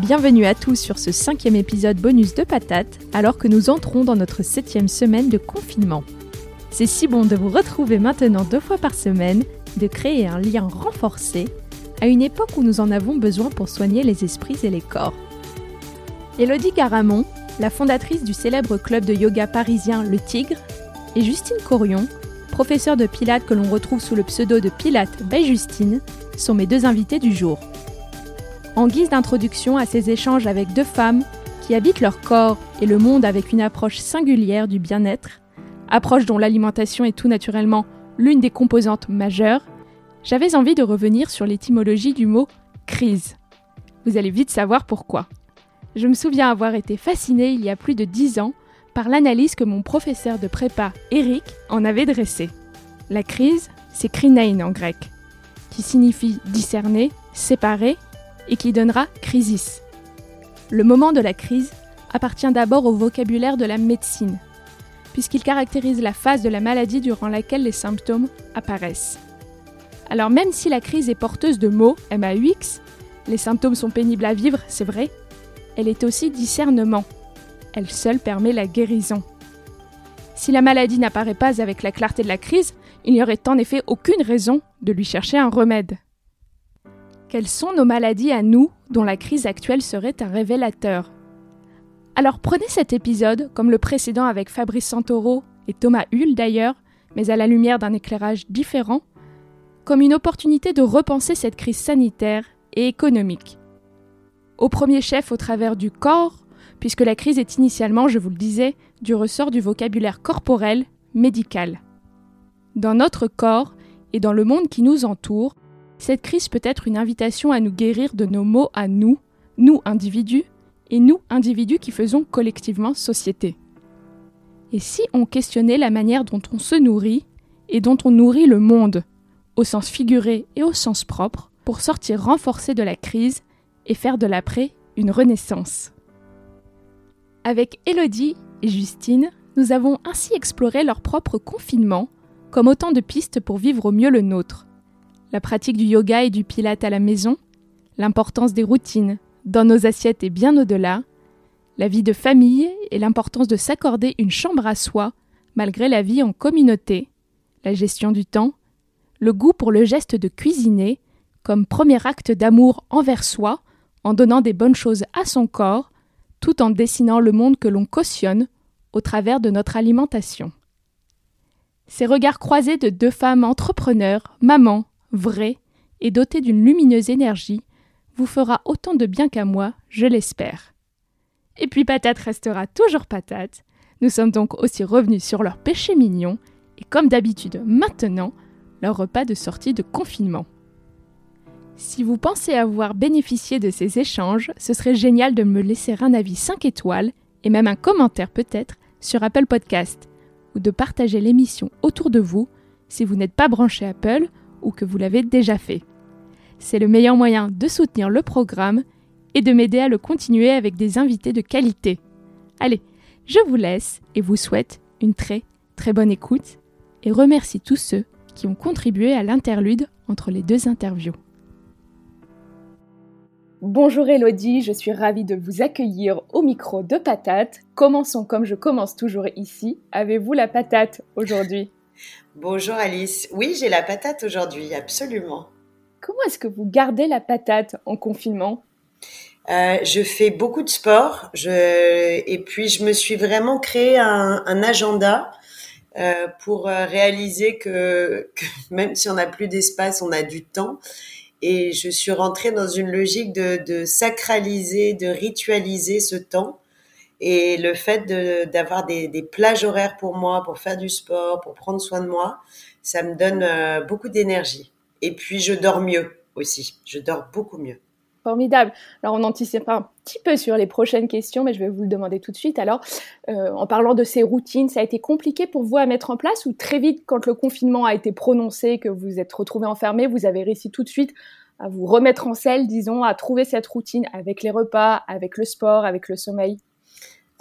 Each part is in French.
Bienvenue à tous sur ce cinquième épisode bonus de Patate, alors que nous entrons dans notre septième semaine de confinement. C'est si bon de vous retrouver maintenant deux fois par semaine, de créer un lien renforcé, à une époque où nous en avons besoin pour soigner les esprits et les corps. Elodie Garamond, la fondatrice du célèbre club de yoga parisien Le Tigre, et Justine Corion, professeure de pilates que l'on retrouve sous le pseudo de Pilates by Justine, sont mes deux invités du jour en guise d'introduction à ces échanges avec deux femmes qui habitent leur corps et le monde avec une approche singulière du bien-être, approche dont l'alimentation est tout naturellement l'une des composantes majeures, j'avais envie de revenir sur l'étymologie du mot crise. Vous allez vite savoir pourquoi. Je me souviens avoir été fascinée il y a plus de dix ans par l'analyse que mon professeur de prépa, Eric, en avait dressée. La crise, c'est krinein en grec, qui signifie discerner, séparer et qui donnera crisis. Le moment de la crise appartient d'abord au vocabulaire de la médecine, puisqu'il caractérise la phase de la maladie durant laquelle les symptômes apparaissent. Alors même si la crise est porteuse de mots MAUX, les symptômes sont pénibles à vivre, c'est vrai, elle est aussi discernement. Elle seule permet la guérison. Si la maladie n'apparaît pas avec la clarté de la crise, il n'y aurait en effet aucune raison de lui chercher un remède. Quelles sont nos maladies à nous dont la crise actuelle serait un révélateur Alors prenez cet épisode, comme le précédent avec Fabrice Santoro et Thomas Hull d'ailleurs, mais à la lumière d'un éclairage différent, comme une opportunité de repenser cette crise sanitaire et économique. Au premier chef au travers du corps, puisque la crise est initialement, je vous le disais, du ressort du vocabulaire corporel, médical. Dans notre corps et dans le monde qui nous entoure, cette crise peut être une invitation à nous guérir de nos maux à nous, nous individus, et nous individus qui faisons collectivement société. Et si on questionnait la manière dont on se nourrit et dont on nourrit le monde, au sens figuré et au sens propre, pour sortir renforcé de la crise et faire de l'après une renaissance. Avec Elodie et Justine, nous avons ainsi exploré leur propre confinement comme autant de pistes pour vivre au mieux le nôtre, la pratique du yoga et du pilate à la maison, l'importance des routines dans nos assiettes et bien au-delà, la vie de famille et l'importance de s'accorder une chambre à soi malgré la vie en communauté, la gestion du temps, le goût pour le geste de cuisiner comme premier acte d'amour envers soi en donnant des bonnes choses à son corps, tout en dessinant le monde que l'on cautionne au travers de notre alimentation. Ces regards croisés de deux femmes entrepreneurs, mamans, vrai et doté d'une lumineuse énergie, vous fera autant de bien qu'à moi, je l'espère. Et puis patate restera toujours patate. Nous sommes donc aussi revenus sur leur péché mignon et comme d'habitude maintenant, leur repas de sortie de confinement. Si vous pensez avoir bénéficié de ces échanges, ce serait génial de me laisser un avis 5 étoiles et même un commentaire peut-être sur Apple Podcast ou de partager l'émission autour de vous si vous n'êtes pas branché Apple ou que vous l'avez déjà fait. C'est le meilleur moyen de soutenir le programme et de m'aider à le continuer avec des invités de qualité. Allez, je vous laisse et vous souhaite une très très bonne écoute et remercie tous ceux qui ont contribué à l'interlude entre les deux interviews. Bonjour Elodie, je suis ravie de vous accueillir au micro de Patate. Commençons comme je commence toujours ici. Avez-vous la patate aujourd'hui? Bonjour Alice. Oui, j'ai la patate aujourd'hui, absolument. Comment est-ce que vous gardez la patate en confinement? Euh, je fais beaucoup de sport, je, et puis je me suis vraiment créé un, un agenda euh, pour euh, réaliser que, que, même si on n'a plus d'espace, on a du temps. Et je suis rentrée dans une logique de, de sacraliser, de ritualiser ce temps. Et le fait d'avoir des, des, plages horaires pour moi, pour faire du sport, pour prendre soin de moi, ça me donne euh, beaucoup d'énergie. Et puis je dors mieux aussi. Je dors beaucoup mieux. Formidable. Alors, on anticipe un petit peu sur les prochaines questions, mais je vais vous le demander tout de suite. Alors, euh, en parlant de ces routines, ça a été compliqué pour vous à mettre en place ou très vite, quand le confinement a été prononcé, que vous êtes retrouvé enfermé, vous avez réussi tout de suite à vous remettre en selle, disons, à trouver cette routine avec les repas, avec le sport, avec le sommeil?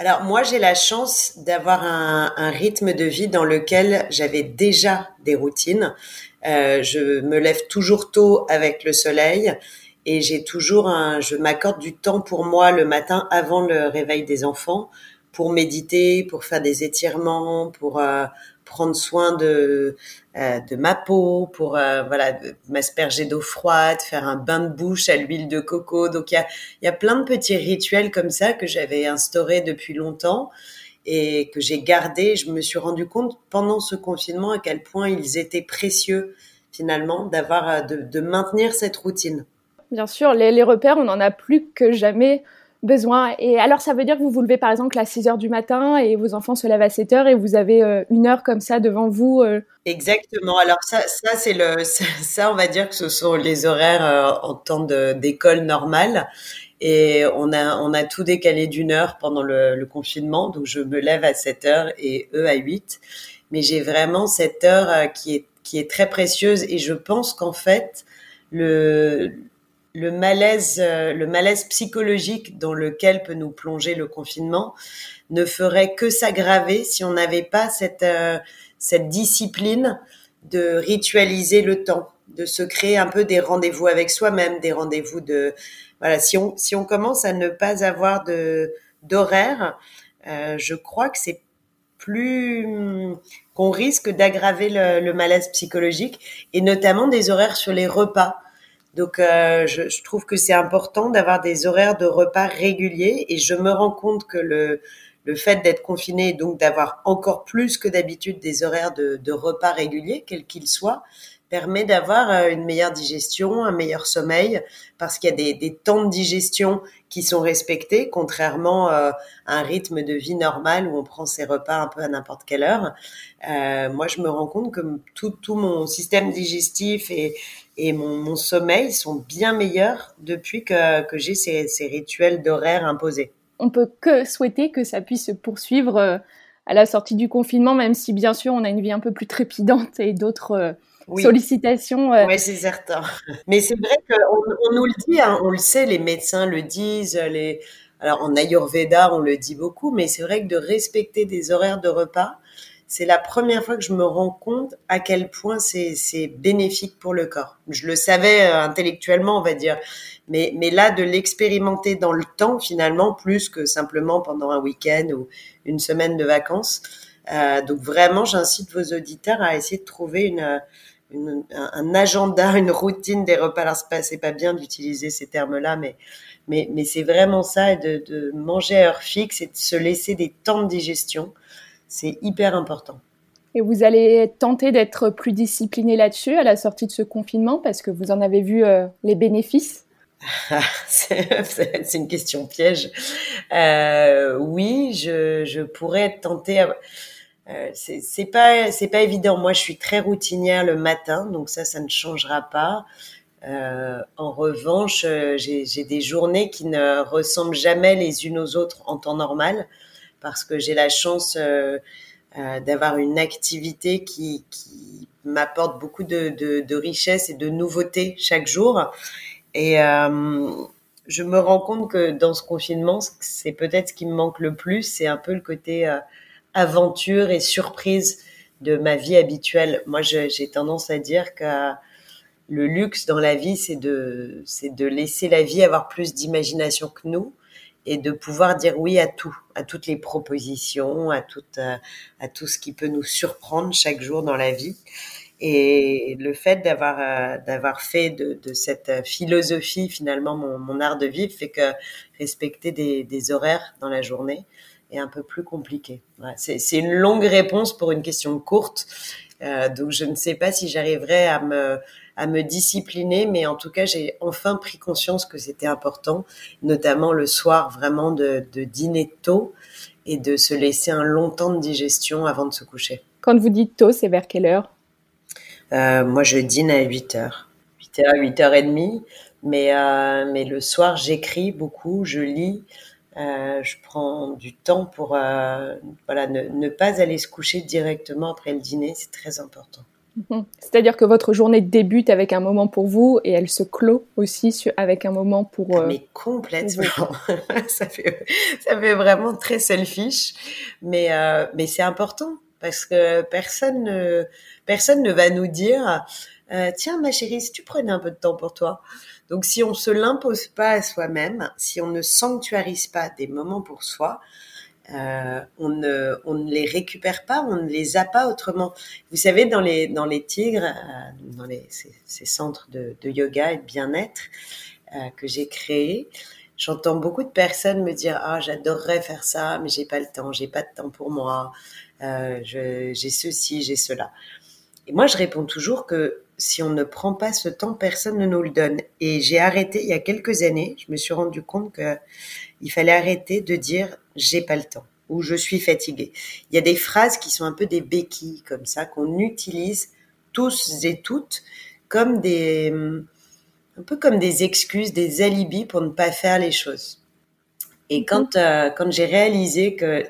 Alors moi j'ai la chance d'avoir un, un, rythme de vie dans lequel j'avais déjà des routines. Euh, je me lève toujours tôt avec le soleil et j'ai toujours un, je m'accorde du temps pour moi le matin avant le réveil des enfants pour méditer, pour faire des étirements, pour euh, prendre soin de euh, de ma peau, pour euh, voilà m'asperger d'eau froide, faire un bain de bouche à l'huile de coco. Donc il y a il y a plein de petits rituels comme ça que j'avais instaurés depuis longtemps et que j'ai gardé. Je me suis rendu compte pendant ce confinement à quel point ils étaient précieux finalement d'avoir de, de maintenir cette routine bien sûr, les, repères, on n'en a plus que jamais besoin. Et alors, ça veut dire que vous vous levez par exemple à 6 heures du matin et vos enfants se lèvent à 7 heures et vous avez euh, une heure comme ça devant vous. Euh. Exactement. Alors ça, ça c'est le, ça, on va dire que ce sont les horaires euh, en temps d'école normale. Et on a, on a tout décalé d'une heure pendant le, confinement. Donc, je me lève à 7 heures et eux à 8. Mais j'ai vraiment cette heure qui est, qui est très précieuse. Et je pense qu'en fait, le, le malaise, euh, le malaise psychologique dans lequel peut nous plonger le confinement ne ferait que s'aggraver si on n'avait pas cette, euh, cette discipline de ritualiser le temps, de se créer un peu des rendez-vous avec soi-même, des rendez-vous de voilà. Si on si on commence à ne pas avoir de d'horaire, euh, je crois que c'est plus qu'on risque d'aggraver le, le malaise psychologique et notamment des horaires sur les repas donc, euh, je, je, trouve que c'est important d'avoir des horaires de repas réguliers et je me rends compte que le, le fait d'être confiné et donc d'avoir encore plus que d'habitude des horaires de, de repas réguliers, quels qu'ils soient, permet d'avoir euh, une meilleure digestion, un meilleur sommeil, parce qu'il y a des, des, temps de digestion qui sont respectés, contrairement euh, à un rythme de vie normal où on prend ses repas un peu à n'importe quelle heure. Euh, moi, je me rends compte que tout, tout mon système digestif et, et mon, mon, sommeil sont bien meilleurs depuis que, que j'ai ces, ces, rituels d'horaire imposés. On peut que souhaiter que ça puisse se poursuivre euh, à la sortie du confinement, même si bien sûr on a une vie un peu plus trépidante et d'autres euh, sollicitations. Euh. Oui, c'est certain. Mais c'est vrai qu'on on nous le dit, hein, on le sait, les médecins le disent, les... alors en Ayurveda on le dit beaucoup, mais c'est vrai que de respecter des horaires de repas, c'est la première fois que je me rends compte à quel point c'est bénéfique pour le corps. Je le savais euh, intellectuellement, on va dire, mais, mais là, de l'expérimenter dans le temps, finalement, plus que simplement pendant un week-end ou une semaine de vacances. Euh, donc vraiment, j'incite vos auditeurs à essayer de trouver une, une, un agenda, une routine des repas. Alors, c'est pas, bien d'utiliser ces termes-là, mais, mais, mais c'est vraiment ça, de, de manger à heure fixe et de se laisser des temps de digestion c'est hyper important. Et vous allez tenter d'être plus discipliné là-dessus à la sortie de ce confinement parce que vous en avez vu euh, les bénéfices? C'est une question piège. Euh, oui, je, je, pourrais être tentée. Euh, c'est pas c'est pas évident. Moi, je suis très routinière le matin, donc ça, ça ne changera pas. Euh, en revanche, j'ai des journées qui ne ressemblent jamais les unes aux autres en temps normal parce que j'ai la chance euh, euh, d'avoir une activité qui, m'apporte beaucoup de, de, richesse et de nouveautés chaque jour. Et euh, je me rends compte que dans ce confinement, c'est peut-être ce qui me manque le plus, c'est un peu le côté aventure et surprise de ma vie habituelle. Moi, j'ai tendance à dire que le luxe dans la vie, c'est de laisser la vie avoir plus d'imagination que nous et de pouvoir dire oui à tout, à toutes les propositions, à tout, euh, à tout ce qui peut nous surprendre chaque jour dans la vie. Et le fait d'avoir euh, d'avoir fait de, de, cette philosophie finalement mon, mon, art de vivre fait que respecter des, des, horaires dans la journée est un peu plus compliqué. C'est une longue réponse pour une question courte, euh, donc je ne sais pas si j'arriverai à me à me discipliner, mais en tout cas j'ai enfin pris conscience que c'était important, notamment le soir vraiment de, de dîner tôt et de se laisser un long temps de digestion avant de se coucher. Quand vous dites tôt, c'est vers quelle heure? Euh, Moi, je dîne à 8 heures. 8 heures, 8 heures et demie. Mais, euh, mais le soir, j'écris beaucoup, je lis. Euh, je prends du temps pour voilà, ne, ne, pas aller se coucher directement après le dîner, c'est très important. C'est-à-dire que votre journée débute avec un moment pour vous et elle se clôt aussi avec un moment pour. Euh, mais complètement. ça, fait, ça fait vraiment très selfish, mais euh, mais c'est important parce que personne ne personne ne va nous dire euh, tiens ma chérie si tu prenais un peu de temps pour toi. Donc si on se l'impose pas à soi-même, si on ne sanctuarise pas des moments pour soi, euh, on, ne, les récupère pas, on ne les a pas autrement. Vous savez, dans les, tigres, euh, dans ces, centres de, yoga et de bien-être euh, que j'ai créés, j'entends beaucoup de personnes me dire ah j'adorerais faire ça, mais j'ai pas le temps, j'ai pas de temps pour moi, j'ai ceci, j'ai cela. Et moi, je réponds toujours que si on ne prend pas ce temps, personne ne nous le donne. Et j'ai arrêté il y a quelques années. Je me suis rendu compte que il fallait arrêter de dire j'ai pas le temps ou je suis fatiguée. Il y a des phrases qui sont un peu des béquilles comme ça qu'on utilise tous et toutes comme des un peu comme des excuses, des alibis pour ne pas faire les choses. Et mhm. quand euh, quand j'ai réalisé que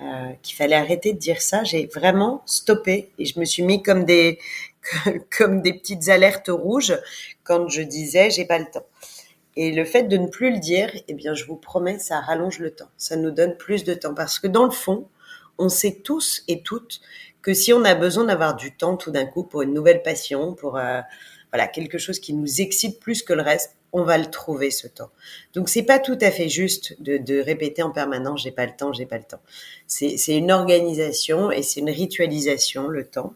euh, qu'il fallait arrêter de dire ça, j'ai vraiment stoppé et je me suis mis comme des comme des petites alertes rouges quand je disais j'ai pas le temps. Et le fait de ne plus le dire, eh bien, je vous promets, ça rallonge le temps. Ça nous donne plus de temps. Parce que dans le fond, on sait tous et toutes que si on a besoin d'avoir du temps tout d'un coup pour une nouvelle passion, pour euh, voilà quelque chose qui nous excite plus que le reste, on va le trouver ce temps. Donc c'est pas tout à fait juste de, de répéter en permanence j'ai pas le temps, j'ai pas le temps. C'est une organisation et c'est une ritualisation le temps.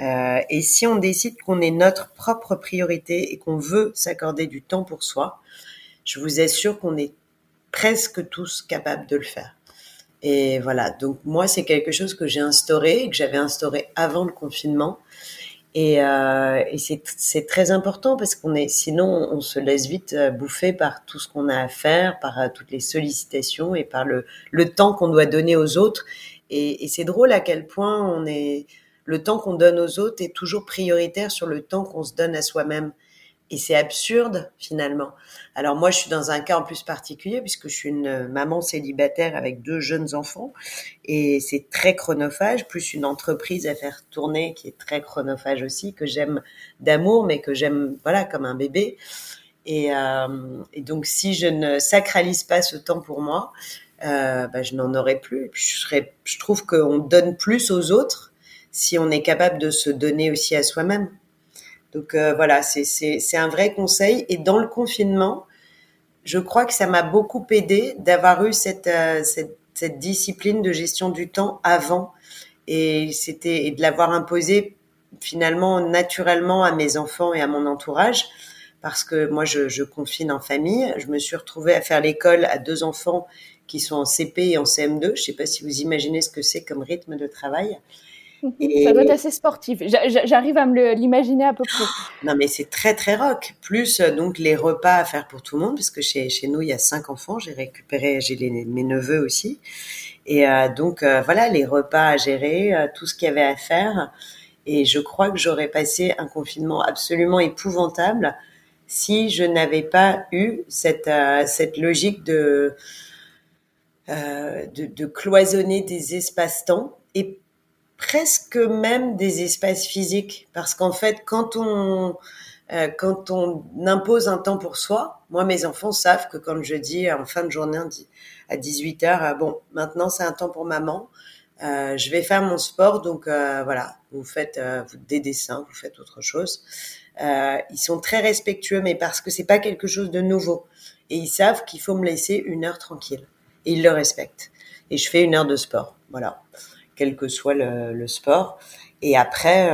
Euh, et si on décide qu'on est notre propre priorité et qu'on veut s'accorder du temps pour soi, je vous assure qu'on est presque tous capables de le faire. Et voilà, donc moi, c'est quelque chose que j'ai instauré et que j'avais instauré avant le confinement. Et, euh, c'est très important parce qu'on est, sinon, on se laisse vite euh, bouffer par tout ce qu'on a à faire, par toutes les sollicitations et par le, temps qu'on doit donner aux autres. Et c'est drôle à quel point on est, le temps qu'on donne aux autres est toujours prioritaire sur le temps qu'on se donne à soi-même. Et c'est absurde finalement. Alors moi, je suis dans un cas en plus particulier puisque je suis une maman célibataire avec deux jeunes enfants et c'est très chronophage, plus une entreprise à faire tourner qui est très chronophage aussi, que j'aime d'amour mais que j'aime voilà comme un bébé. Et, euh, donc si je ne sacralise pas ce temps pour moi, euh, bah, je n'en aurai plus. Je, je trouve qu'on donne plus aux autres si on est capable de se donner aussi à soi-même. Donc euh, voilà, c'est un vrai conseil. Et dans le confinement, je crois que ça m'a beaucoup aidé d'avoir eu cette, euh, discipline de gestion du temps avant et c'était de l'avoir imposé finalement naturellement à mes enfants et à mon entourage parce que moi je, je confine en famille. Je me suis retrouvée à faire l'école à deux enfants qui sont en CP et en CM2. Je ne sais pas si vous imaginez ce que c'est comme rythme de travail. Ça doit être assez sportif. J'arrive à me l'imaginer à peu près. Non, mais c'est très très rock. Plus euh, donc les repas à faire pour tout le monde, parce que chez, chez nous il y a cinq enfants. J'ai récupéré, j'ai mes neveux aussi, et euh, donc euh, voilà les repas à gérer, tout ce qu'il y avait à faire. Et je crois que j'aurais passé un confinement absolument épouvantable si je n'avais pas eu cette cette logique de de, de cloisonner des espaces-temps et presque même des espaces physiques. Parce qu'en fait quand on euh, quand on impose un temps pour soi, moi mes enfants savent que quand je dis en fin de journée à 18 heures, euh, bon maintenant c'est un temps pour maman, euh, je vais faire mon sport. Donc euh, voilà vous faites vous, des dessins, vous faites autre chose. ils sont très respectueux mais parce que c'est pas quelque chose de nouveau. Et ils savent qu'il faut me laisser une heure tranquille. Et ils le respectent. Et je fais une heure de sport. Voilà quel que soit le, sport. Et après,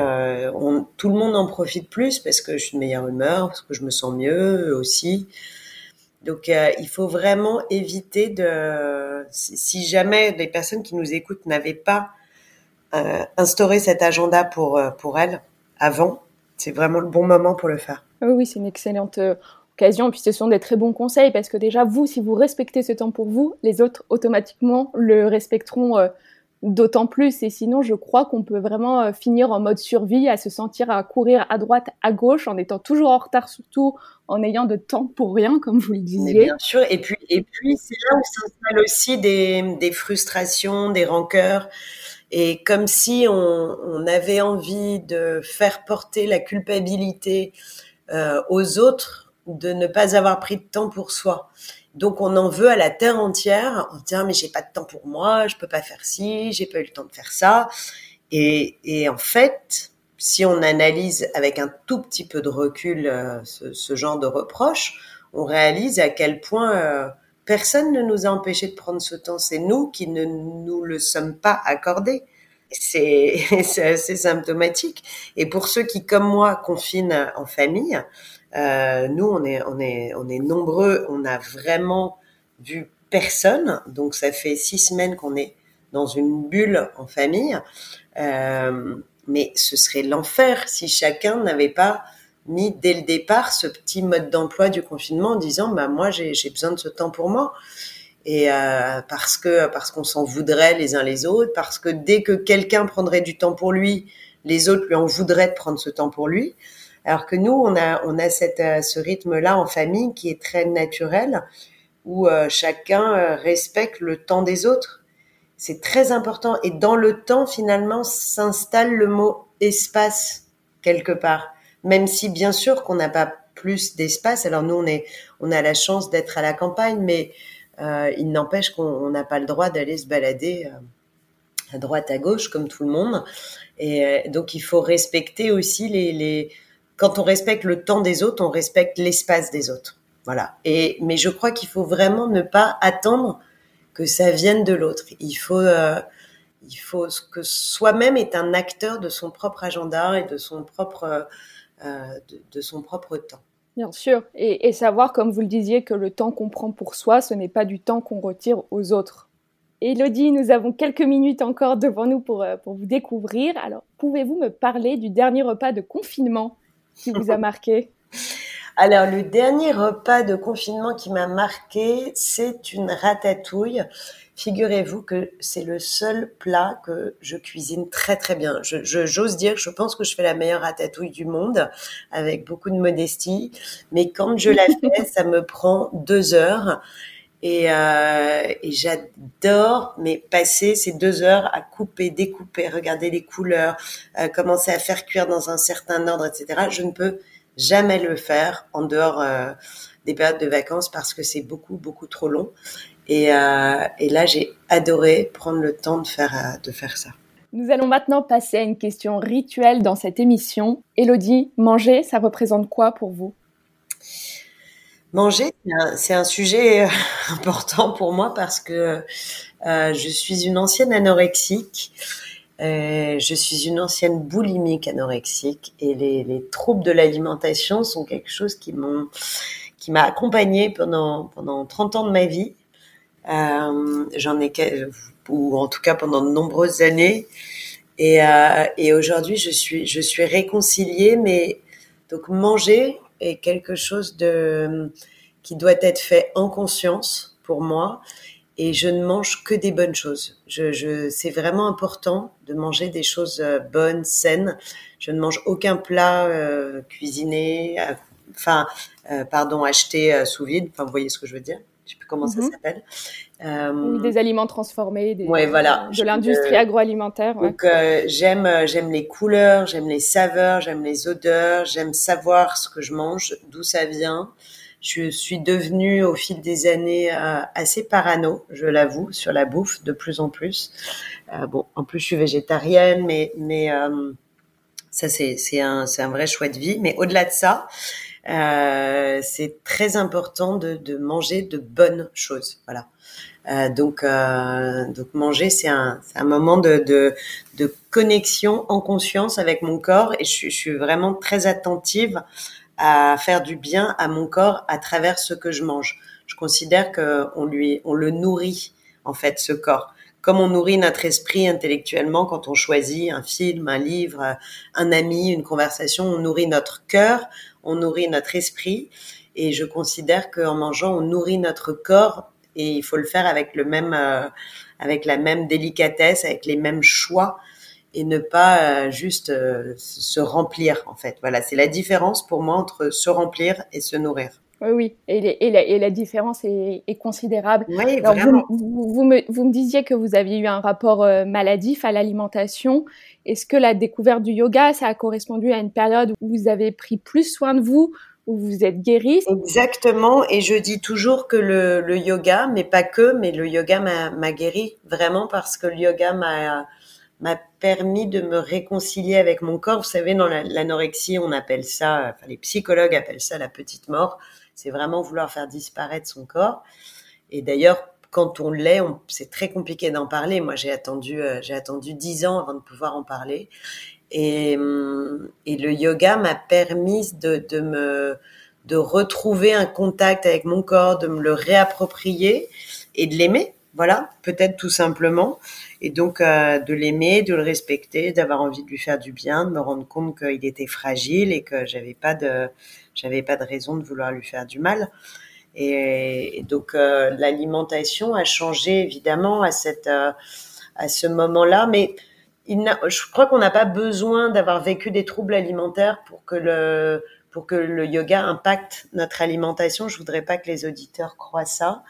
on, tout le monde en profite plus parce que je suis de meilleure humeur, parce que je me sens mieux aussi. Donc, il faut vraiment éviter de, si jamais les personnes qui nous écoutent n'avaient pas instauré cet agenda pour pour elles avant, c'est vraiment le bon moment pour le faire. Oui, oui, c'est une excellente occasion. Puis ce sont des très bons conseils parce que déjà, vous, si vous respectez ce temps pour vous, les autres automatiquement le respecteront euh, d'autant plus. Et sinon, je crois qu'on peut vraiment euh, finir en mode survie, à se sentir à courir à droite, à gauche, en étant toujours en retard, surtout en ayant de temps pour rien, comme vous le disiez. bien sûr. Et puis, et puis c'est là où s'installent aussi des, des frustrations, des rancœurs. Et comme si on, on, avait envie de faire porter la culpabilité euh, aux autres de ne pas avoir pris de temps pour soi. Donc on en veut à la terre entière en disant mais j'ai pas de temps pour moi, je peux pas faire ci, j'ai pas eu le temps de faire ça. Et, et en fait, si on analyse avec un tout petit peu de recul euh, ce, genre de reproche, on réalise à quel point euh, personne ne nous a empêché de prendre ce temps. C'est nous qui ne nous le sommes pas accordés. C'est assez symptomatique. Et pour ceux qui, comme moi, confinent en famille, euh, nous, on est, on est, on est nombreux. On a vraiment vu personne. Donc, ça fait six semaines qu'on est dans une bulle en famille. Euh, mais ce serait l'enfer si chacun n'avait pas mis dès le départ ce petit mode d'emploi du confinement en disant bah moi j'ai besoin de ce temps pour moi et euh, parce que parce qu'on s'en voudrait les uns les autres parce que dès que quelqu'un prendrait du temps pour lui les autres lui en voudraient de prendre ce temps pour lui alors que nous, on a, on a cette, euh, ce rythme-là en famille qui est très naturel, où euh, chacun euh, respecte le temps des autres. C'est très important. Et dans le temps, finalement, s'installe le mot espace quelque part. Même si, bien sûr, qu'on n'a pas plus d'espace. Alors nous, on est, on a la chance d'être à la campagne, mais il n'empêche qu'on n'a pas le droit d'aller se balader à droite, à gauche, comme tout le monde. Et donc, il faut respecter aussi les, les quand on respecte le temps des autres, on respecte l'espace des autres. Voilà. Et mais je crois qu'il faut vraiment ne pas attendre que ça vienne de l'autre. Il faut euh, il faut que soi-même est un acteur de son propre agenda et de son propre euh, de, son propre temps. Bien sûr, et, et, savoir, comme vous le disiez, que le temps qu'on prend pour soi, ce n'est pas du temps qu'on retire aux autres. Elodie, nous avons quelques minutes encore devant nous pour, euh, pour vous découvrir. Alors, pouvez-vous me parler du dernier repas de confinement? Qui vous a marqué Alors, le dernier repas de confinement qui m'a marqué, c'est une ratatouille. Figurez-vous que c'est le seul plat que je cuisine très très bien. Je, j'ose dire, je pense que je fais la meilleure ratatouille du monde, avec beaucoup de modestie. Mais quand je la fais, ça me prend deux heures. Et, euh, et j'adore, mais passer ces deux heures à couper, découper, regarder les couleurs, euh, commencer à faire cuire dans un certain ordre, etc. Je ne peux jamais le faire en dehors euh, des périodes de vacances parce que c'est beaucoup, beaucoup trop long. Et, et là, j'ai adoré prendre le temps de faire, de faire ça. Nous allons maintenant passer à une question rituelle dans cette émission. Elodie, manger, ça représente quoi pour vous? Manger, c'est un, sujet euh, important pour moi parce que euh, je suis une ancienne anorexique. Euh, je suis une ancienne boulimique anorexique et les, les troubles de l'alimentation sont quelque chose qui m'ont qui m'a accompagnée pendant pendant 30 ans de ma vie. J'en ai ou en tout cas pendant de nombreuses années et, et aujourd'hui je suis je suis réconciliée mais donc manger est quelque chose de qui doit être fait en conscience pour moi et je ne mange que des bonnes choses. Je, c'est vraiment important de manger des choses euh, bonnes, saines. Je ne mange aucun plat euh, cuisiné, euh, enfin, pardon, acheté sous vide. Enfin, vous voyez ce que je veux dire? Je sais plus comment ça mhm. s'appelle. Oui, des aliments transformés, des, ouais, voilà. de l'industrie agroalimentaire. Ouais. Donc j'aime j'aime les couleurs, j'aime les saveurs, j'aime les odeurs, j'aime savoir ce que je mange, d'où ça vient je suis devenue au fil des années euh, assez parano, je l'avoue, sur la bouffe de plus en plus. Euh, bon, en plus je suis végétarienne, mais mais euh, ça c'est c'est un c'est un vrai choix de vie. Mais au-delà de ça, euh, c'est très important de, de, manger de bonnes choses. Voilà. Euh, donc, euh, donc manger, c'est un, un, moment de, de, de, connexion en conscience avec mon corps et je, je, suis vraiment très attentive à faire du bien à mon corps à travers ce que je mange. Je considère que on lui, on le nourrit en fait ce corps comme on nourrit notre esprit intellectuellement quand on choisit un film, un livre, un ami, une conversation, on nourrit notre cœur, on nourrit notre esprit. Et je considère qu'en mangeant, on nourrit notre corps et il faut le faire avec le même, euh, avec la même délicatesse, avec les mêmes choix et ne pas euh, juste euh, se remplir en fait. Voilà, c'est la différence pour moi entre se remplir et se nourrir. Oui, oui, et, et, la, différence est, considérable. Oui, vraiment. Vous, vous, me, vous, me, disiez que vous aviez eu un rapport maladif à l'alimentation. Est-ce que la découverte du yoga, ça a correspondu à une période où vous avez pris plus soin de vous, où vous êtes guéri. Exactement, et je dis toujours que le, le yoga, mais pas que, mais le yoga m'a guéri vraiment parce que le yoga m'a m'a permis de me réconcilier avec mon corps. Vous savez, dans l'anorexie, on appelle ça, enfin les psychologues appellent ça la petite mort. C'est vraiment vouloir faire disparaître son corps. Et d'ailleurs, quand on l'est, c'est très compliqué d'en parler. Moi, j'ai attendu, euh, j'ai attendu dix ans avant de pouvoir en parler. Et, et le yoga m'a permis de, de, me de retrouver un contact avec mon corps, de me le réapproprier et de l'aimer. Voilà, peut-être tout simplement. Et donc euh, de l'aimer, de le respecter, d'avoir envie de lui faire du bien, de me rendre compte qu'il était fragile et que j'avais pas de j'avais pas de raison de vouloir lui faire du mal. Et, donc euh, l'alimentation a changé évidemment à cette euh, à ce moment-là, mais je crois qu'on n'a pas besoin d'avoir vécu des troubles alimentaires pour que le pour que le yoga impacte notre alimentation. Je voudrais pas que les auditeurs croient ça.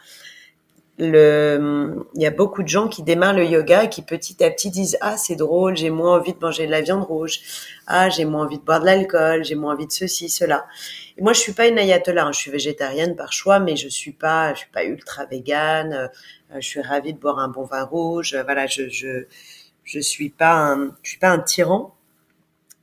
Le, il y a beaucoup de gens qui démarrent le yoga et qui petit à petit disent ah c'est drôle, j'ai moins envie de manger de la viande rouge, ah j'ai moins envie de boire de l'alcool, j'ai moins envie de ceci cela. Et moi je suis pas une ayatollah, hein. je suis végétarienne par choix, mais je suis pas je suis pas ultra végane. Euh, je suis ravie de boire un bon vin rouge. Voilà, je, je je suis pas un, je suis pas un tyran,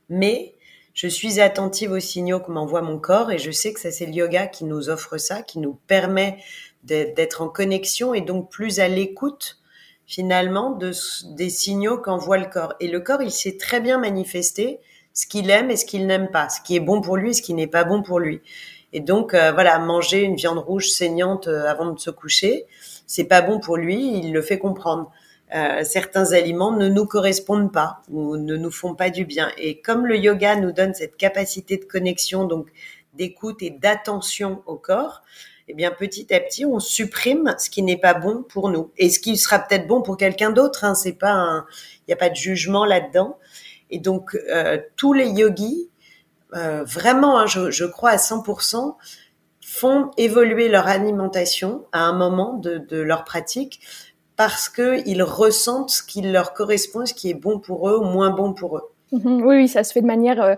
mais je suis attentive aux signaux que m'envoie mon corps et je sais que ça c'est le yoga qui nous offre ça, qui nous permet d'être en connexion et donc plus à l'écoute finalement de, des signaux qu'envoie le corps. Et le corps, il sait très bien manifester ce qu'il aime et ce qu'il n'aime pas, ce qui est bon pour lui et ce qui n'est pas bon pour lui. Et donc euh, voilà, manger une viande rouge saignante euh, avant de se coucher, c'est pas bon pour lui, il le fait comprendre. Euh, certains aliments ne nous correspondent pas ou ne nous font pas du bien. Et comme le yoga nous donne cette capacité de connexion, donc d'écoute et d'attention au corps, eh bien petit à petit on supprime ce qui n'est pas bon pour nous et ce qui sera peut-être bon pour quelqu'un d'autre. Hein, c'est pas, il n'y a pas de jugement là-dedans. Et donc euh, tous les yogis, euh, vraiment, hein, je, crois à 100%, font évoluer leur alimentation à un moment de, leur pratique parce qu'ils ressentent ce qui leur correspond, ce qui est bon pour eux ou moins bon pour eux. Mhm. oui, ça se fait de manière euh,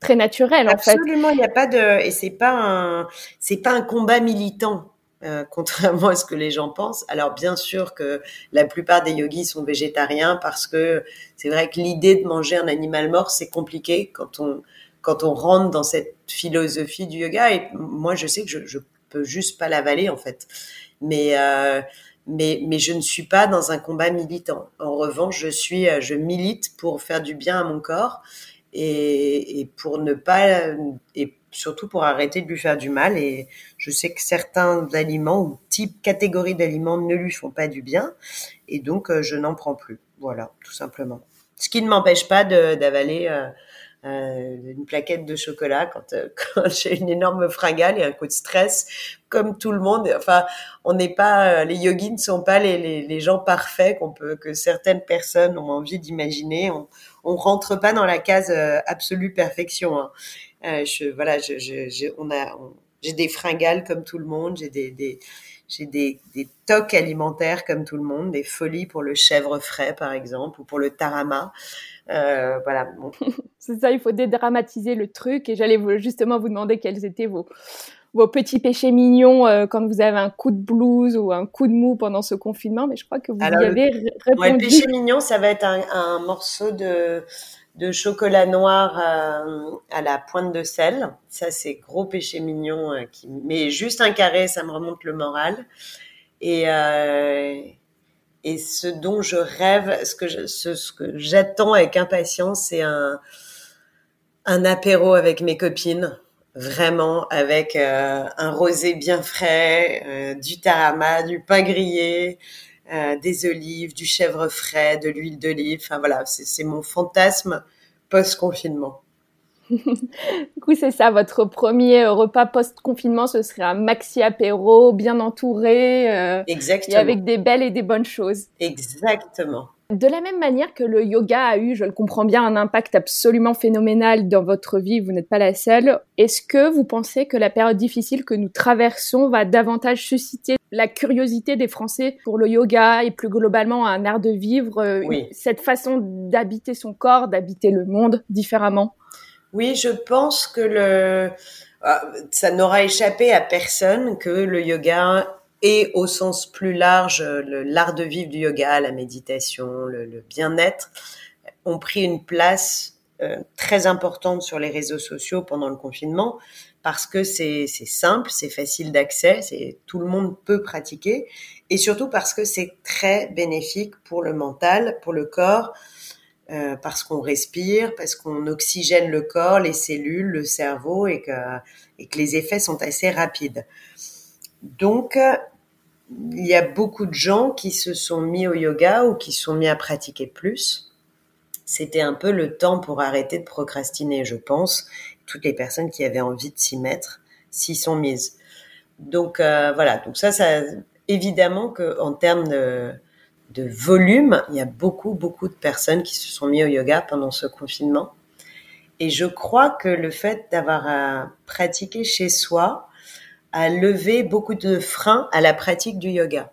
très naturelle en fait. Absolument, il n'y a pas de et c'est pas un c'est pas un combat militant. Euh, contrairement à ce que les gens pensent. Alors bien sûr que la plupart des yogis sont végétariens parce que c'est vrai que l'idée de manger un animal mort c'est compliqué quand on quand on rentre dans cette philosophie du yoga et moi je sais que je, je peux juste pas l'avaler en fait. Mais euh, mais, mais je ne suis pas dans un combat militant. En revanche, je suis, euh, je milite pour faire du bien à mon corps et, et pour ne pas, et surtout pour arrêter de lui faire du mal. Et je sais que certains aliments ou types, catégories d'aliments ne lui font pas du bien, et donc euh, je n'en prends plus. Voilà, tout simplement. Ce qui ne m'empêche pas d'avaler euh, euh, une plaquette de chocolat quand, euh, quand j'ai une énorme fringale et un coup de stress, comme tout le monde. Enfin, on n'est pas, euh, les yogis ne sont pas les, les, les gens parfaits qu'on peut, que certaines personnes ont envie d'imaginer. On, on rentre pas dans la case absolue perfection. Hein. je, voilà, je, je, on a, j'ai des fringales comme tout le monde, j'ai des, des j'ai des, des tocs alimentaires comme tout le monde, des folies pour le chèvre frais par exemple ou pour le tarama. Euh, voilà. c'est ça, il faut dédramatiser le truc. Et j'allais justement vous demander quels étaient vos, vos petits péchés mignons euh, quand vous avez un coup de blues ou un coup de mou pendant ce confinement. Mais je crois que vous y avez répondu. le péché mignon, ça va être un, un morceau de de chocolat noir euh, à la pointe de sel. Ça, c'est gros péché mignon. Euh, qui... Mais juste un carré, ça me remonte le moral. Et, euh, ce dont je rêve, ce que j'attends avec impatience, c'est un, un apéro avec mes copines. Vraiment, avec un rosé bien frais, du tarama, du pain grillé, euh, des olives, du chèvre frais, de l'huile d'olive. Enfin voilà, c'est mon fantasme post-confinement. du coup, c'est ça, votre premier repas post-confinement, ce serait un maxi apéro, bien entouré. Euh, Exactement. Et avec des belles et des bonnes choses. Exactement. De la même manière que le yoga a eu, je le comprends bien, un impact absolument phénoménal dans votre vie, vous n'êtes pas la seule, est-ce que vous pensez que la période difficile que nous traversons va davantage susciter la curiosité des Français pour le yoga et plus globalement un art de vivre, euh, cette façon d'habiter son corps, d'habiter le monde différemment. Oui, je pense que le... Ah, ça n'aura échappé à personne que le yoga et au sens plus large, l'art de vivre du yoga, la méditation, le, bien-être ont pris une place euh, très importante sur les réseaux sociaux pendant le confinement parce que c'est simple, c'est facile d'accès, c'est tout le monde peut pratiquer et surtout parce que c'est très bénéfique pour le mental, pour le corps, euh, parce qu'on respire, parce qu'on oxygène le corps, les cellules, le cerveau et que, et que les effets sont assez rapides. Donc, il y a beaucoup de gens qui se sont mis au yoga ou qui sont mis à pratiquer plus. C'était un peu le temps pour arrêter de procrastiner, je pense. Toutes les personnes qui avaient envie de s'y mettre s'y sont mises. Donc euh, voilà, donc ça, ça évidemment que en termes de, volume, il y a beaucoup beaucoup de personnes qui se sont mis au yoga pendant ce confinement. Et je crois que le fait d'avoir à pratiquer chez soi, a levé beaucoup de freins à la pratique du yoga.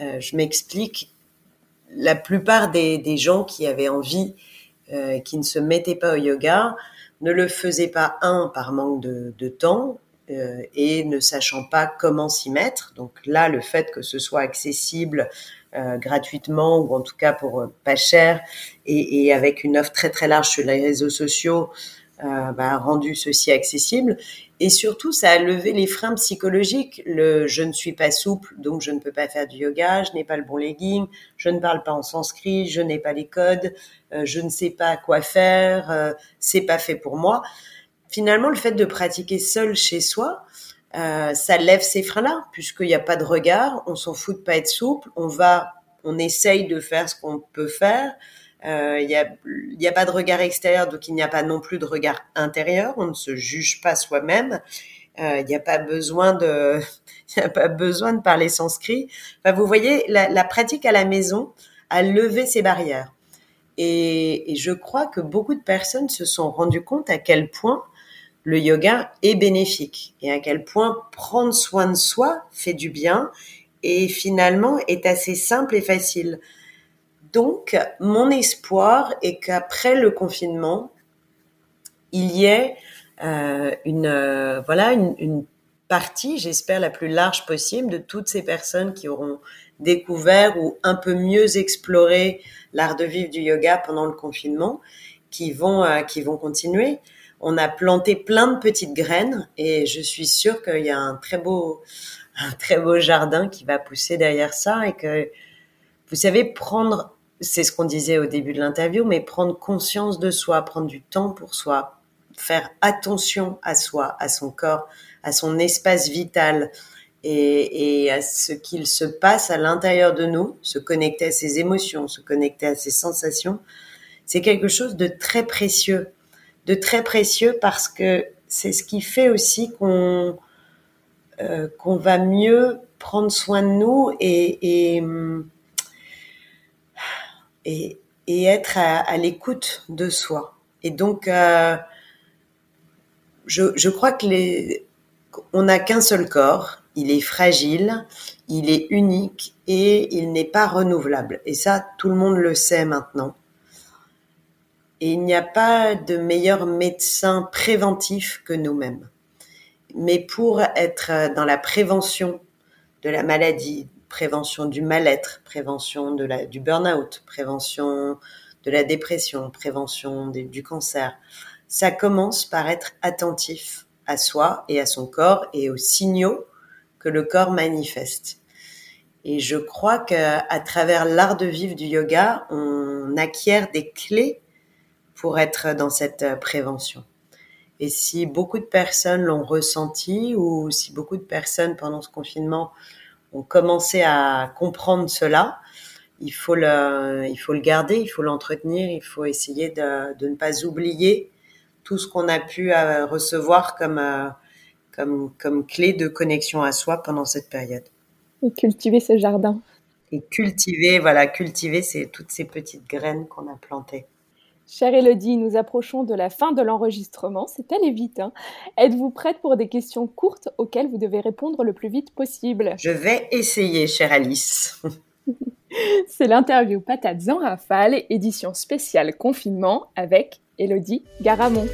Euh, je m'explique. La plupart des, gens qui avaient envie, euh, qui ne se mettaient pas au yoga, ne le faisaient pas un par manque de, temps euh, et ne sachant pas comment s'y mettre. Donc là, le fait que ce soit accessible euh, gratuitement ou en tout cas pour euh, pas cher et, et, avec une offre très très large sur les réseaux sociaux, euh, bah, rendu ceci accessible. Et surtout, ça a levé les freins psychologiques. Le je ne suis pas souple, donc je ne peux pas faire du yoga, je n'ai pas le bon legging, je ne parle pas en sanskrit, je n'ai pas les codes, euh, je ne sais pas quoi faire, euh, c'est pas fait pour moi. Finalement, le fait de pratiquer seul chez soi, euh, ça lève ces freins-là, puisqu'il n'y a pas de regard, on s'en fout de pas être souple, on va, on essaye de faire ce qu'on peut faire. Euh, il n'y a, y a pas de regard extérieur, donc il n'y a pas non plus de regard intérieur. On ne se juge pas soi-même. Euh, il n'y a pas besoin de, a pas besoin de parler sanskrit. Vous voyez, la, la, pratique à la maison a levé ces barrières. Et, et, je crois que beaucoup de personnes se sont rendues compte à quel point le yoga est bénéfique et à quel point prendre soin de soi fait du bien et finalement est assez simple et facile. Donc, mon espoir est qu'après le confinement, il y ait euh, une euh, voilà une, partie, j'espère la plus large possible, de toutes ces personnes qui auront découvert ou un peu mieux exploré l'art de vivre du yoga pendant le confinement, qui vont euh, qui vont continuer. On a planté plein de petites graines et je suis sûre qu'il y a un très beau un très beau jardin qui va pousser derrière ça et que vous savez prendre c'est ce qu'on disait au début de l'interview, mais prendre conscience de soi, prendre du temps pour soi, faire attention à soi, à son corps, à son espace vital et, à ce qu'il se passe à l'intérieur de nous, se connecter à ses émotions, se connecter à ses sensations, c'est quelque chose de très précieux, de très précieux parce que c'est ce qui fait aussi qu'on euh, va mieux prendre soin de nous et, et hum, et, être à, à l'écoute de soi. Et donc, euh, je, je, crois que les, on n'a qu'un seul corps, il est fragile, il est unique et il n'est pas renouvelable. Et ça, tout le monde le sait maintenant. Et il n'y a pas de meilleur médecin préventif que nous-mêmes. Mais pour être dans la prévention de la maladie, prévention du mal-être, prévention de la, du burn-out, prévention de la dépression, prévention du cancer, ça commence par être attentif à soi et à son corps et aux signaux que le corps manifeste. Et je crois qu'à travers l'art de vivre du yoga, on acquiert des clés pour être dans cette euh, prévention. Et si beaucoup de personnes l'ont ressenti ou si beaucoup de personnes pendant ce confinement ont commencé à comprendre cela, il faut le, il faut le garder, il faut l'entretenir, il faut essayer de, de, ne pas oublier tout ce qu'on a pu euh, recevoir comme, euh, comme, comme clé de connexion à soi pendant cette période. Et cultiver ce jardin. Et cultiver, voilà, cultiver c'est toutes ces petites graines qu'on a plantées. Chère Elodie, nous approchons de la fin de l'enregistrement. C'est allé vite. Hein. Êtes-vous prête pour des questions courtes auxquelles vous devez répondre le plus vite possible? Je vais essayer, chère Alice. C'est l'interview Patates en rafale, édition spéciale confinement avec Elodie Garamond.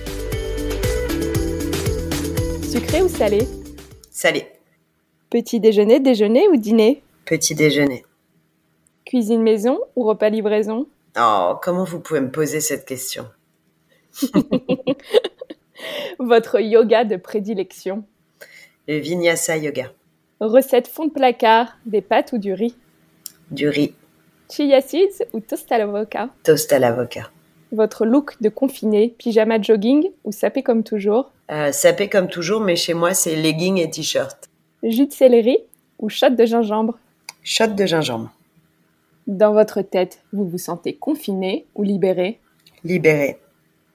Sucré ou salé? Salé. Petit déjeuner, déjeuner ou dîner? Petit déjeuner. Cuisine maison ou repas livraison? Oh, comment vous pouvez me poser cette question? Votre yoga de prédilection Le vinyasa yoga. Recette fond de placard, des pâtes ou du riz? Du riz. Chia seeds ou toast à l'avocat? Toast à l'avocat. Votre look de confiné, pyjama jogging ou sapé comme toujours? Euh, Sapé comme toujours, mais chez moi c'est legging et t-shirt. Jus de céleri ou shot de gingembre? Shot de gingembre. Dans votre tête, vous vous sentez confiné ou libéré? Libéré.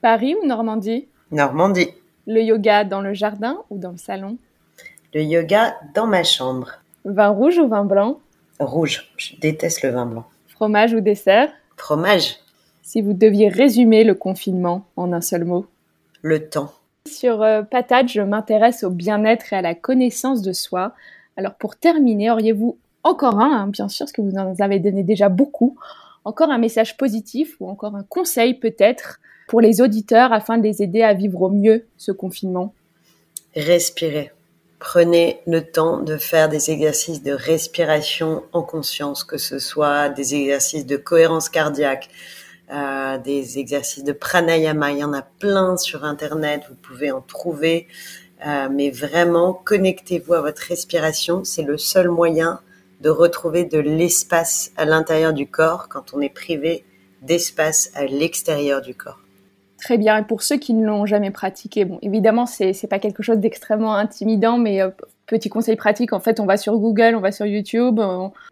Paris ou Normandie? Normandie. Le yoga dans le jardin ou dans le salon? Le yoga dans ma chambre. Vin rouge ou vin blanc? Rouge. Je déteste le vin blanc. Fromage ou dessert? Fromage. Si vous deviez résumer le confinement en un seul mot? Le temps. Sur euh, Patate, je m'intéresse au bien-être et à la connaissance de soi. Alors pour terminer, auriez-vous encore un, hein, bien sûr, parce que vous en avez donné déjà beaucoup, encore un message positif ou encore un conseil peut-être pour les auditeurs afin de les aider à vivre au mieux ce confinement Respirez. Prenez le temps de faire des exercices de respiration en conscience, que ce soit des exercices de cohérence cardiaque, euh, des exercices de pranayama. Il y en a plein sur Internet, vous pouvez en trouver. Euh, mais vraiment, connectez-vous à votre respiration. C'est le seul moyen de retrouver de l'espace à l'intérieur du corps quand on est privé d'espace à l'extérieur du corps. Très bien. Et pour ceux qui ne l'ont jamais pratiqué, bon, évidemment, c'est pas quelque chose d'extrêmement intimidant, mais euh, petit conseil pratique, en fait, on va sur Google, on va sur YouTube.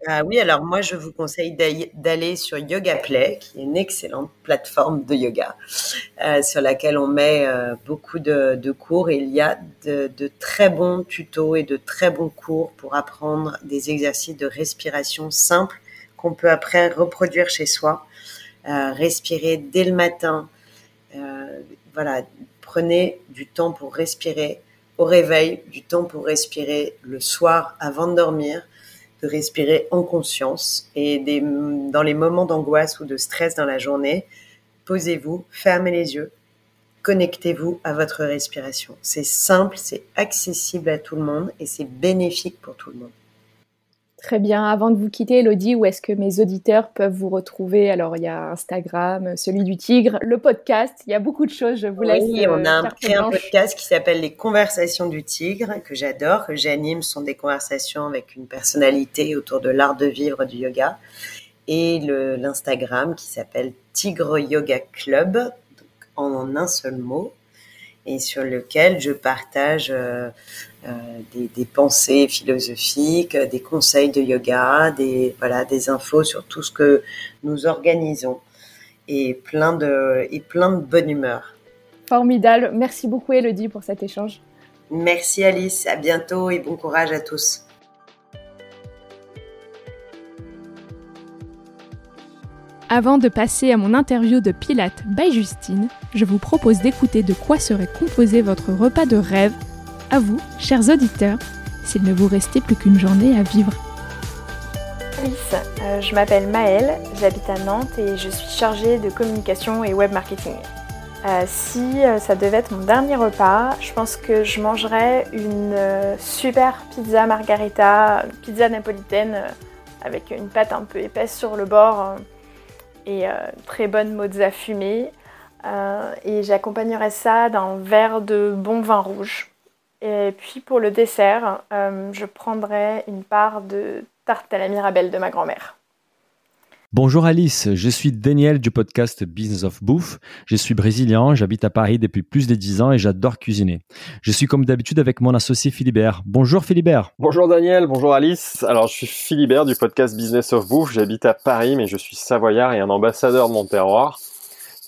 Ah oui, alors moi, je vous conseille d'aller sur Yoga Play, qui est une excellente plateforme de yoga, euh, sur laquelle on met euh, beaucoup de, cours et il y a de, très bons tutos et de très bons cours pour apprendre des exercices de respiration simples qu'on peut après reproduire chez soi. Euh, respirer dès le matin. Voilà, prenez du temps pour respirer au réveil, du temps pour respirer le soir avant de dormir, de respirer en conscience et dans les moments d'angoisse ou de stress dans la journée, posez-vous, fermez les yeux, connectez-vous à votre respiration. C'est simple, c'est accessible à tout le monde et c'est bénéfique pour tout le monde. Très bien. Avant de vous quitter, Elodie, où est-ce que mes auditeurs peuvent vous retrouver? Alors, il y a Instagram, celui du Tigre, le podcast. Il y a beaucoup de choses. Je vous laisse. Oui, on a euh, créé un podcast qui s'appelle Les Conversations du Tigre, que j'adore, que j'anime. Ce sont des conversations avec une personnalité autour de l'art de vivre du yoga. Et l'Instagram qui s'appelle Tigre Yoga Club, donc en un seul mot, et sur lequel je partage euh, euh, des, des, pensées philosophiques, des conseils de yoga, des voilà, des infos sur tout ce que nous organisons et plein de et plein de bonne humeur. Formidable, merci beaucoup Elodie pour cet échange. Merci Alice, à bientôt et bon courage à tous. Avant de passer à mon interview de Pilate by Justine, je vous propose d'écouter de quoi serait composé votre repas de rêve. À vous, chers auditeurs, s'il ne vous restait plus qu'une journée à vivre. Euh, je m'appelle Maëlle, j'habite à Nantes et je suis chargée de communication et web marketing. Euh, si euh, ça devait être mon dernier repas, je pense que je mangerais une super pizza margarita, pizza napolitaine avec une pâte un peu épaisse sur le bord et très bonne mozza fumée. et j'accompagnerai ça d'un verre de bon vin rouge. Et puis pour le dessert, je prendrai une part de tarte à la mirabelle de ma grand-mère. Bonjour Alice, je suis Daniel du podcast Business of Bouffe. Je suis brésilien, j'habite à Paris depuis plus de 10 ans et j'adore cuisiner. Je suis comme d'habitude avec mon associé Philibert. Bonjour Philibert. Bonjour Daniel, bonjour Alice. Alors je suis Philibert du podcast Business of Bouffe. J'habite à Paris mais je suis savoyard et un ambassadeur de mon terroir.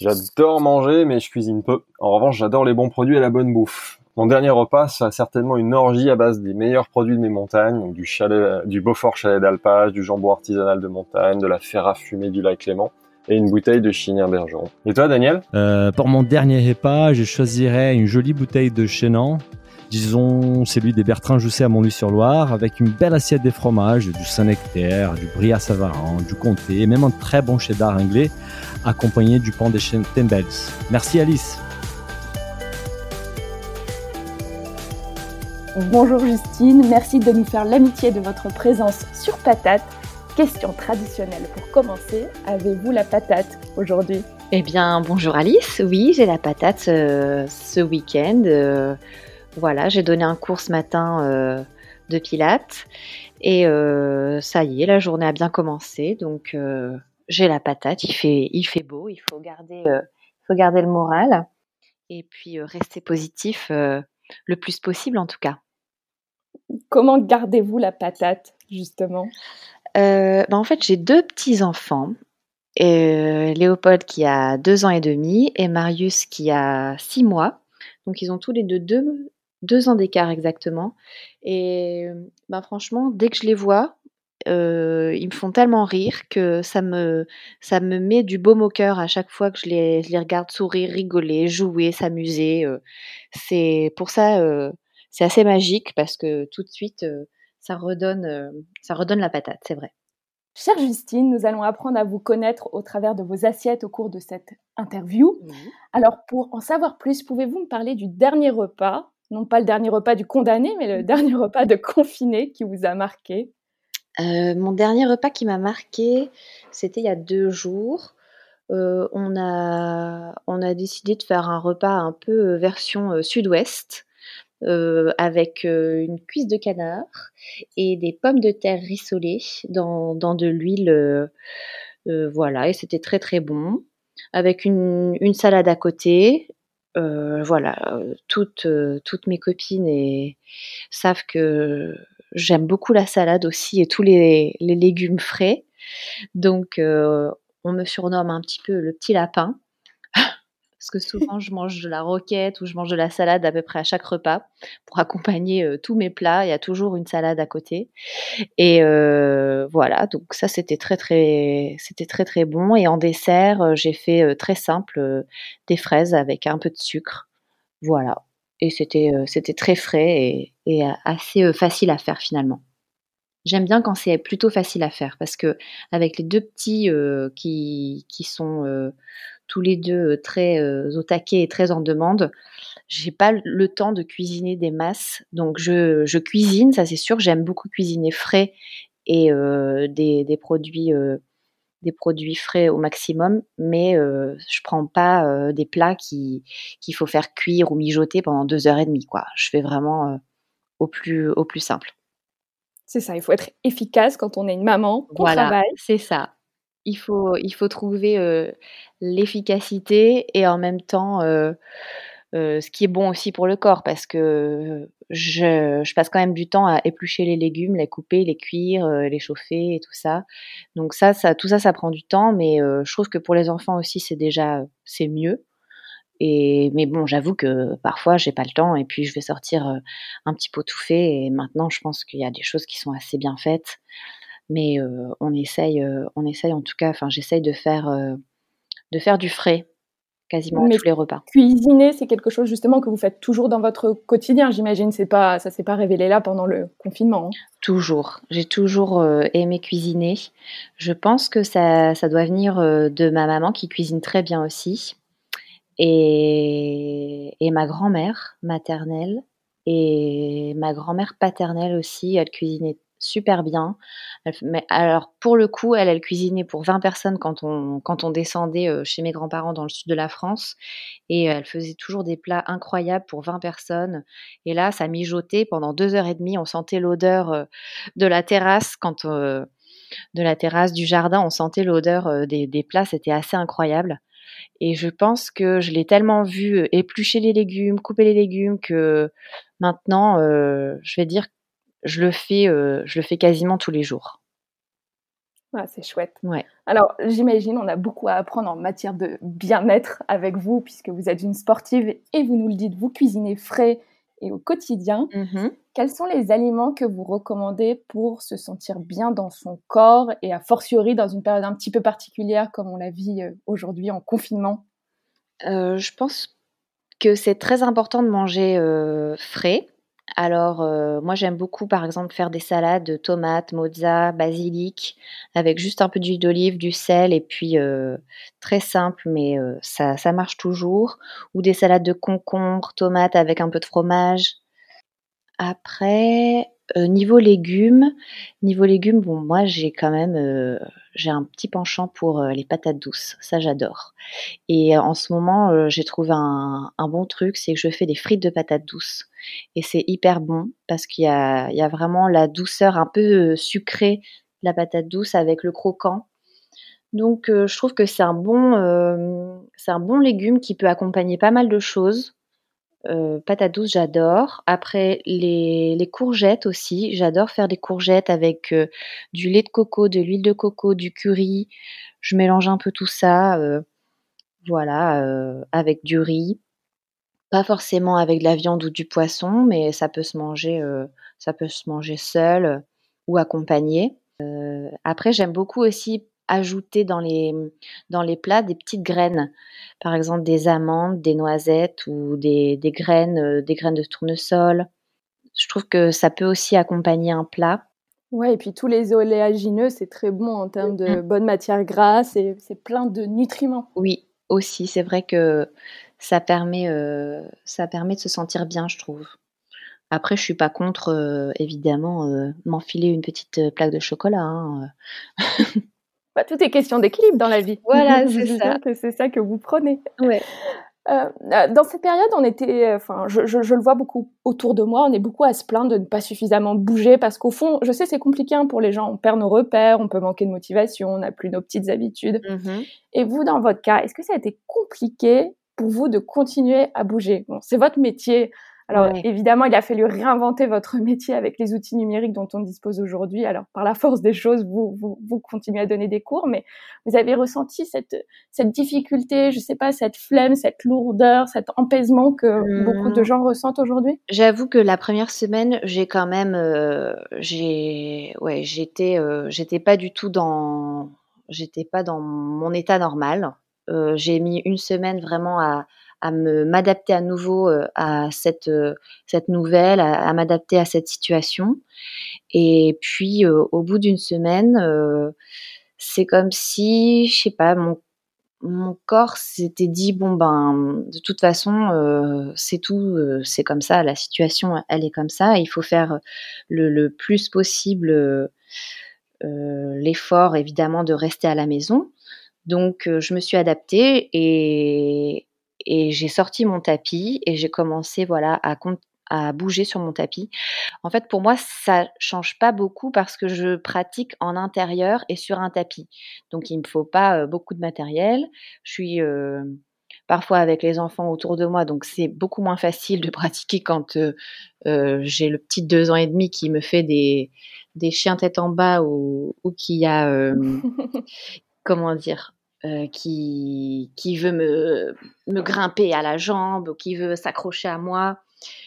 J'adore manger mais je cuisine peu. En revanche, j'adore les bons produits et la bonne bouffe. Mon dernier repas sera certainement une orgie à base des meilleurs produits de mes montagnes, donc du chalet, du Beaufort chalet d'alpage, du jambon artisanal de montagne, de la ferra fumée du lac Clément et une bouteille de Chinière Bergeron. Et toi, Daniel? Euh, Pour mon dernier repas, je choisirais une jolie bouteille de Chenin, disons celui des Bertrand Jousset à Montluy-sur-Loire, avec une belle assiette de fromage, du Saint-Nectaire, du Brie à Savarin, du Comté, et même un très bon cheddar anglais, accompagné du pain des Tembels. Merci Alice Bonjour Justine, merci de nous faire l'amitié de votre présence sur Patate. Question traditionnelle pour commencer, avez-vous la patate aujourd'hui? Eh bien, bonjour Alice, oui, j'ai la patate euh, ce week-end. Euh, voilà, j'ai donné un cours ce matin euh, de pilates. Et ça y est, la journée a bien commencé, donc j'ai la patate, il fait, beau, il faut garder le moral. Et puis rester positif le plus possible en tout cas. Comment gardez-vous la patate, justement? Euh, ben, En fait, j'ai deux petits-enfants. Euh, Léopold qui a deux ans et demi et Marius qui a six mois. Donc, ils ont tous les deux deux, ans d'écart exactement. Et ben, franchement, dès que je les vois, euh, ils me font tellement rire que ça me, ça me met du baume au cœur à chaque fois que je les, je les regarde sourire, rigoler, jouer, s'amuser. c'est pour ça c'est assez magique parce que tout de suite, euh, ça redonne, euh, ça redonne la patate, c'est vrai. Chère Justine, nous allons apprendre à vous connaître au travers de vos assiettes au cours de cette interview. Alors, pour en savoir plus, pouvez-vous me parler du dernier repas, non pas le dernier repas du condamné, mais le dernier repas de confiné qui vous a marqué? Euh, Mon dernier repas qui m'a marqué, c'était il y a deux jours. on, a, on a décidé de faire un repas un peu version sud-ouest. Euh, avec euh, une cuisse de canard et des pommes de terre rissolées dans, dans de l'huile. Euh, voilà, et c'était très très bon. Avec une, une salade à côté. voilà, toutes, toutes mes copines et, savent que j'aime beaucoup la salade aussi et tous les, les légumes frais. Donc, on me surnomme un petit peu le petit lapin parce que souvent je mange de la roquette ou je mange de la salade à peu près à chaque repas pour accompagner euh, tous mes plats. Il y a toujours une salade à côté. Et euh, voilà, donc ça c'était très très c'était très très bon. Et en dessert, euh, j'ai fait très simple des fraises avec un peu de sucre. Voilà. Et c'était très frais et, assez facile à faire finalement. J'aime bien quand c'est plutôt facile à faire parce que avec les deux petits qui sont tous les deux euh, très euh, au taquet et très en demande. J'ai pas le temps de cuisiner des masses, donc je, cuisine, ça c'est sûr. J'aime beaucoup cuisiner frais et euh, des, produits des produits frais au maximum, mais je prends pas des plats qui qu'il faut faire cuire ou mijoter pendant deux heures et demie. Quoi. Je fais vraiment au plus au plus simple. C'est ça, il faut être efficace quand on est une maman, voilà, C'est ça il faut, il faut trouver l'efficacité et en même temps ce qui est bon aussi pour le corps parce que je, je, passe quand même du temps à éplucher les légumes, les couper, les cuire, les chauffer et tout ça. Donc ça, ça, tout ça, ça prend du temps, mais je trouve que pour les enfants aussi, c'est déjà c'est mieux. Et mais bon, j'avoue que parfois j'ai pas le temps et puis je vais sortir un petit pot tout fait. Et maintenant, je pense qu'il y a des choses qui sont assez bien faites mais on essaye, on essaye en tout cas. Enfin, j'essaye de faire, de faire du frais quasiment tous les repas. Cuisiner, c'est quelque chose justement que vous faites toujours dans votre quotidien, j'imagine. C'est pas, ça s'est pas révélé là pendant le confinement. Hein. Toujours. J'ai toujours aimé cuisiner. Je pense que ça, ça doit venir de ma maman qui cuisine très bien aussi, et, et ma grand-mère maternelle et ma grand-mère paternelle aussi. Elle cuisinait super bien. mais alors pour le coup, elle, cuisinait pour 20 personnes quand on quand on descendait euh, chez mes grands-parents dans le sud de la France et elle faisait toujours des plats incroyables pour 20 personnes. Et là, ça mijotait pendant deux heures et demie. On sentait l'odeur euh, de la terrasse quand de la terrasse du jardin, on sentait l'odeur des, des plats. C'était assez incroyable. Et je pense que je l'ai tellement vu éplucher les légumes, couper les légumes que maintenant, je vais dire, je le fais, je le fais quasiment tous les jours. Ah, c'est chouette. Ouais. Alors, j'imagine, on a beaucoup à apprendre en matière de bien-être avec vous, puisque vous êtes une sportive et vous nous le dites, vous cuisinez frais et au quotidien. Mmh Quels sont les aliments que vous recommandez pour se sentir bien dans son corps et a fortiori dans une période un petit peu particulière comme on la vit euh, aujourd'hui en confinement? Euh, Je pense que c'est très important de manger euh, frais. Alors, euh, moi, j'aime beaucoup, par exemple, faire des salades de tomates, mozza, basilic, avec juste un peu d'huile d'olive, du sel, et puis euh, très simple, mais euh, ça, ça marche toujours. Ou des salades de concombre, tomates avec un peu de fromage. Après, niveau légumes, niveau légumes, bon, moi j'ai quand même, j'ai un petit penchant pour euh, les patates douces, ça j'adore. Et en ce moment, j'ai trouvé un, bon truc, c'est que je fais des frites de patates douces. Et c'est hyper bon parce qu'il y a, vraiment la douceur un peu sucrée de la patate douce avec le croquant. Donc je trouve que c'est un bon légume qui peut accompagner pas mal de choses. Euh, patates douces, j'adore. Après, les, les, courgettes aussi. J'adore faire des courgettes avec euh, du lait de coco, de l'huile de coco, du curry. Je mélange un peu tout ça. Euh, voilà, avec du riz. Pas forcément avec de la viande ou du poisson, mais ça peut se manger, ça peut se manger seul ou accompagné. après, j'aime beaucoup aussi ajouter dans les, dans les plats des petites graines, par exemple des amandes, des noisettes ou des, des graines, euh, des graines de tournesol. Je trouve que ça peut aussi accompagner un plat. Ouais, et puis tous les oléagineux, c'est très bon en termes de bonnes matières grasses et c'est plein de nutriments. Oui, aussi, c'est vrai que ça permet, euh, ça permet de se sentir bien, je trouve. Après, je suis pas contre, euh, évidemment, euh, m'enfiler une petite plaque de chocolat. Hein. Bah, tout est question d'équilibre dans la vie. Voilà, c'est ça. C'est ça que vous prenez. Ouais. Euh, euh, dans cette période, on était, enfin, je, je, je, le vois beaucoup autour de moi, on est beaucoup à se plaindre de ne pas suffisamment bouger parce qu'au fond, je sais, c'est compliqué hein, pour les gens. On perd nos repères, on peut manquer de motivation, on n'a plus nos petites habitudes. Mmh Et vous, dans votre cas, est-ce que ça a été compliqué pour vous de continuer à bouger? Bon, c'est votre métier. Alors ouais. évidemment, il a fallu réinventer votre métier avec les outils numériques dont on dispose aujourd'hui. Alors par la force des choses, vous, vous, vous, continuez à donner des cours, mais vous avez ressenti cette, cette difficulté, je sais pas, cette flemme, cette lourdeur, cet empaisement que mmh. beaucoup de gens ressentent aujourd'hui? J'avoue que la première semaine, j'ai quand même, euh, j'ai, ouais, j'étais, euh, j'étais pas du tout dans, j'étais pas dans mon état normal. Euh, j'ai mis une semaine vraiment à à m'adapter à nouveau euh, à cette euh, cette nouvelle, à, m'adapter à cette situation. Et puis euh, au bout d'une semaine, c'est comme si, je sais pas, mon mon corps s'était dit bon ben de toute façon c'est tout c'est comme ça la situation elle est comme ça il faut faire le, le plus possible l'effort évidemment de rester à la maison donc je me suis adaptée et, et j'ai sorti mon tapis et j'ai commencé voilà à, à bouger sur mon tapis. En fait, pour moi, ça change pas beaucoup parce que je pratique en intérieur et sur un tapis. Donc, il me faut pas euh, beaucoup de matériel. Je suis euh, parfois avec les enfants autour de moi, donc c'est beaucoup moins facile de pratiquer quand euh, euh j'ai le petit deux ans et demi qui me fait des, des chiens tête en bas ou, ou qui a comment dire euh, qui, veut me, grimper à la jambe, qui veut s'accrocher à moi.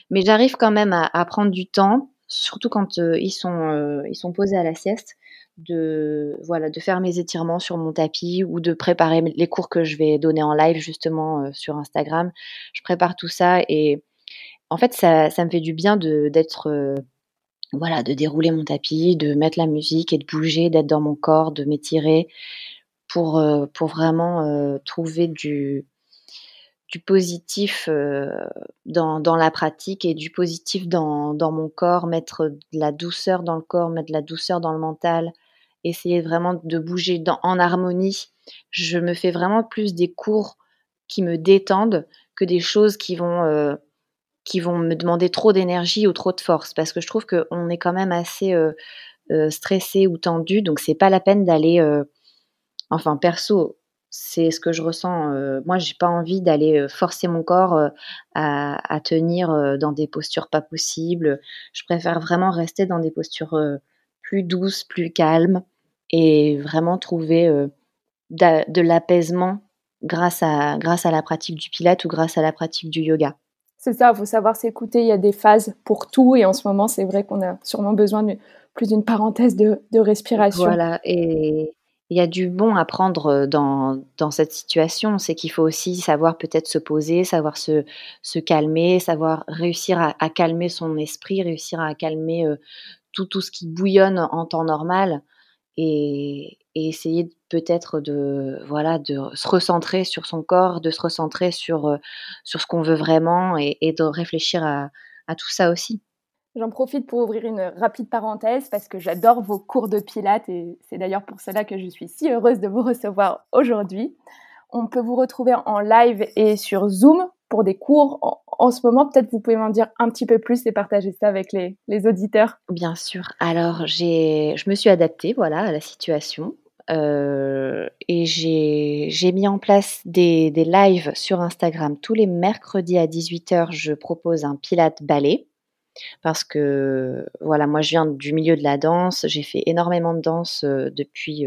Mais j'arrive quand même à, prendre du temps, surtout quand euh, ils, sont, euh, ils sont posés à la sieste, de, faire mes étirements sur mon tapis ou de préparer les cours que je vais donner en live justement sur Instagram. Je prépare tout ça et en fait, ça, me fait du bien d'être de dérouler mon tapis, de mettre la musique et de bouger, d'être dans mon corps, de m'étirer pour, euh, pour vraiment euh, trouver du, positif dans, dans, la pratique et du positif dans, mon corps, mettre de la douceur dans le corps, mettre de la douceur dans le mental, essayer vraiment de bouger en harmonie. Je me fais vraiment plus des cours qui me détendent que des choses qui vont, qui vont me demander trop d'énergie ou trop de force, parce que je trouve qu'on est quand même assez stressé ou tendu, donc c'est pas la peine d'aller, enfin perso, c'est ce que je ressens. Euh, moi, j'ai pas envie d'aller euh, forcer mon corps euh, à, tenir dans des postures pas possibles. Je préfère vraiment rester dans des postures plus douces, plus calmes et vraiment trouver de, l'apaisement grâce à, grâce à la pratique du pilate ou grâce à la pratique du yoga. C'est ça, il faut savoir s'écouter. Il y a des phases pour tout et en ce moment, c'est vrai qu'on a sûrement besoin de plus d'une parenthèse de, de respiration. Voilà, et, il y a du bon à prendre dans, dans cette situation. C'est qu'il faut aussi savoir peut-être se poser, savoir se, se calmer, savoir réussir à, à, calmer son esprit, réussir à calmer tout, tout ce qui bouillonne en temps normal et, essayer peut-être de, voilà, de se recentrer sur son corps, de se recentrer sur, sur ce qu'on veut vraiment et, et de réfléchir à, à tout ça aussi. J'en profite pour ouvrir une rapide parenthèse parce que j'adore vos cours de pilates et c'est d'ailleurs pour cela que je suis si heureuse de vous recevoir aujourd'hui. On peut vous retrouver en live et sur Zoom pour des cours en, ce moment. Peut-être vous pouvez m'en dire un petit peu plus et partager ça avec les, auditeurs. Bien sûr. Alors, je me suis adaptée voilà, à la situation. Euh, et j'ai mis en place des, des lives sur Instagram tous les mercredis à 18h. Je propose un pilate ballet parce que voilà, moi je viens du milieu de la danse, j'ai fait énormément de danse depuis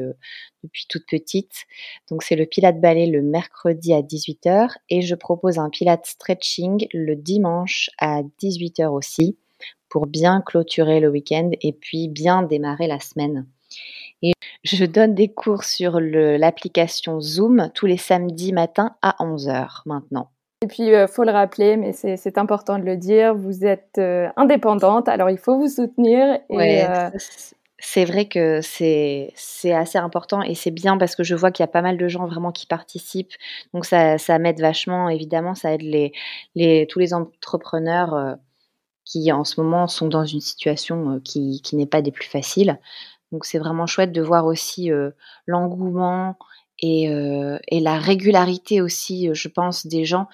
depuis toute petite. Donc c'est le Pilate ballet le mercredi à 18h et je propose un Pilate stretching le dimanche à 18h aussi pour bien clôturer le week-end et puis bien démarrer la semaine. Et je donne des cours sur l'application Zoom tous les samedis matins à 11h maintenant. Et puis, il euh, faut le rappeler, mais c'est important de le dire, vous êtes euh, indépendante, alors il faut vous soutenir. Et, euh, c'est vrai que c'est assez important et c'est bien parce que je vois qu'il y a pas mal de gens vraiment qui participent. Donc, ça, ça m'aide vachement, évidemment, ça aide les, les, tous les entrepreneurs qui, en ce moment, sont dans une situation qui, qui n'est pas des plus faciles. Donc, c'est vraiment chouette de voir aussi l'engouement et, euh, et, la régularité aussi, euh, je pense, des gens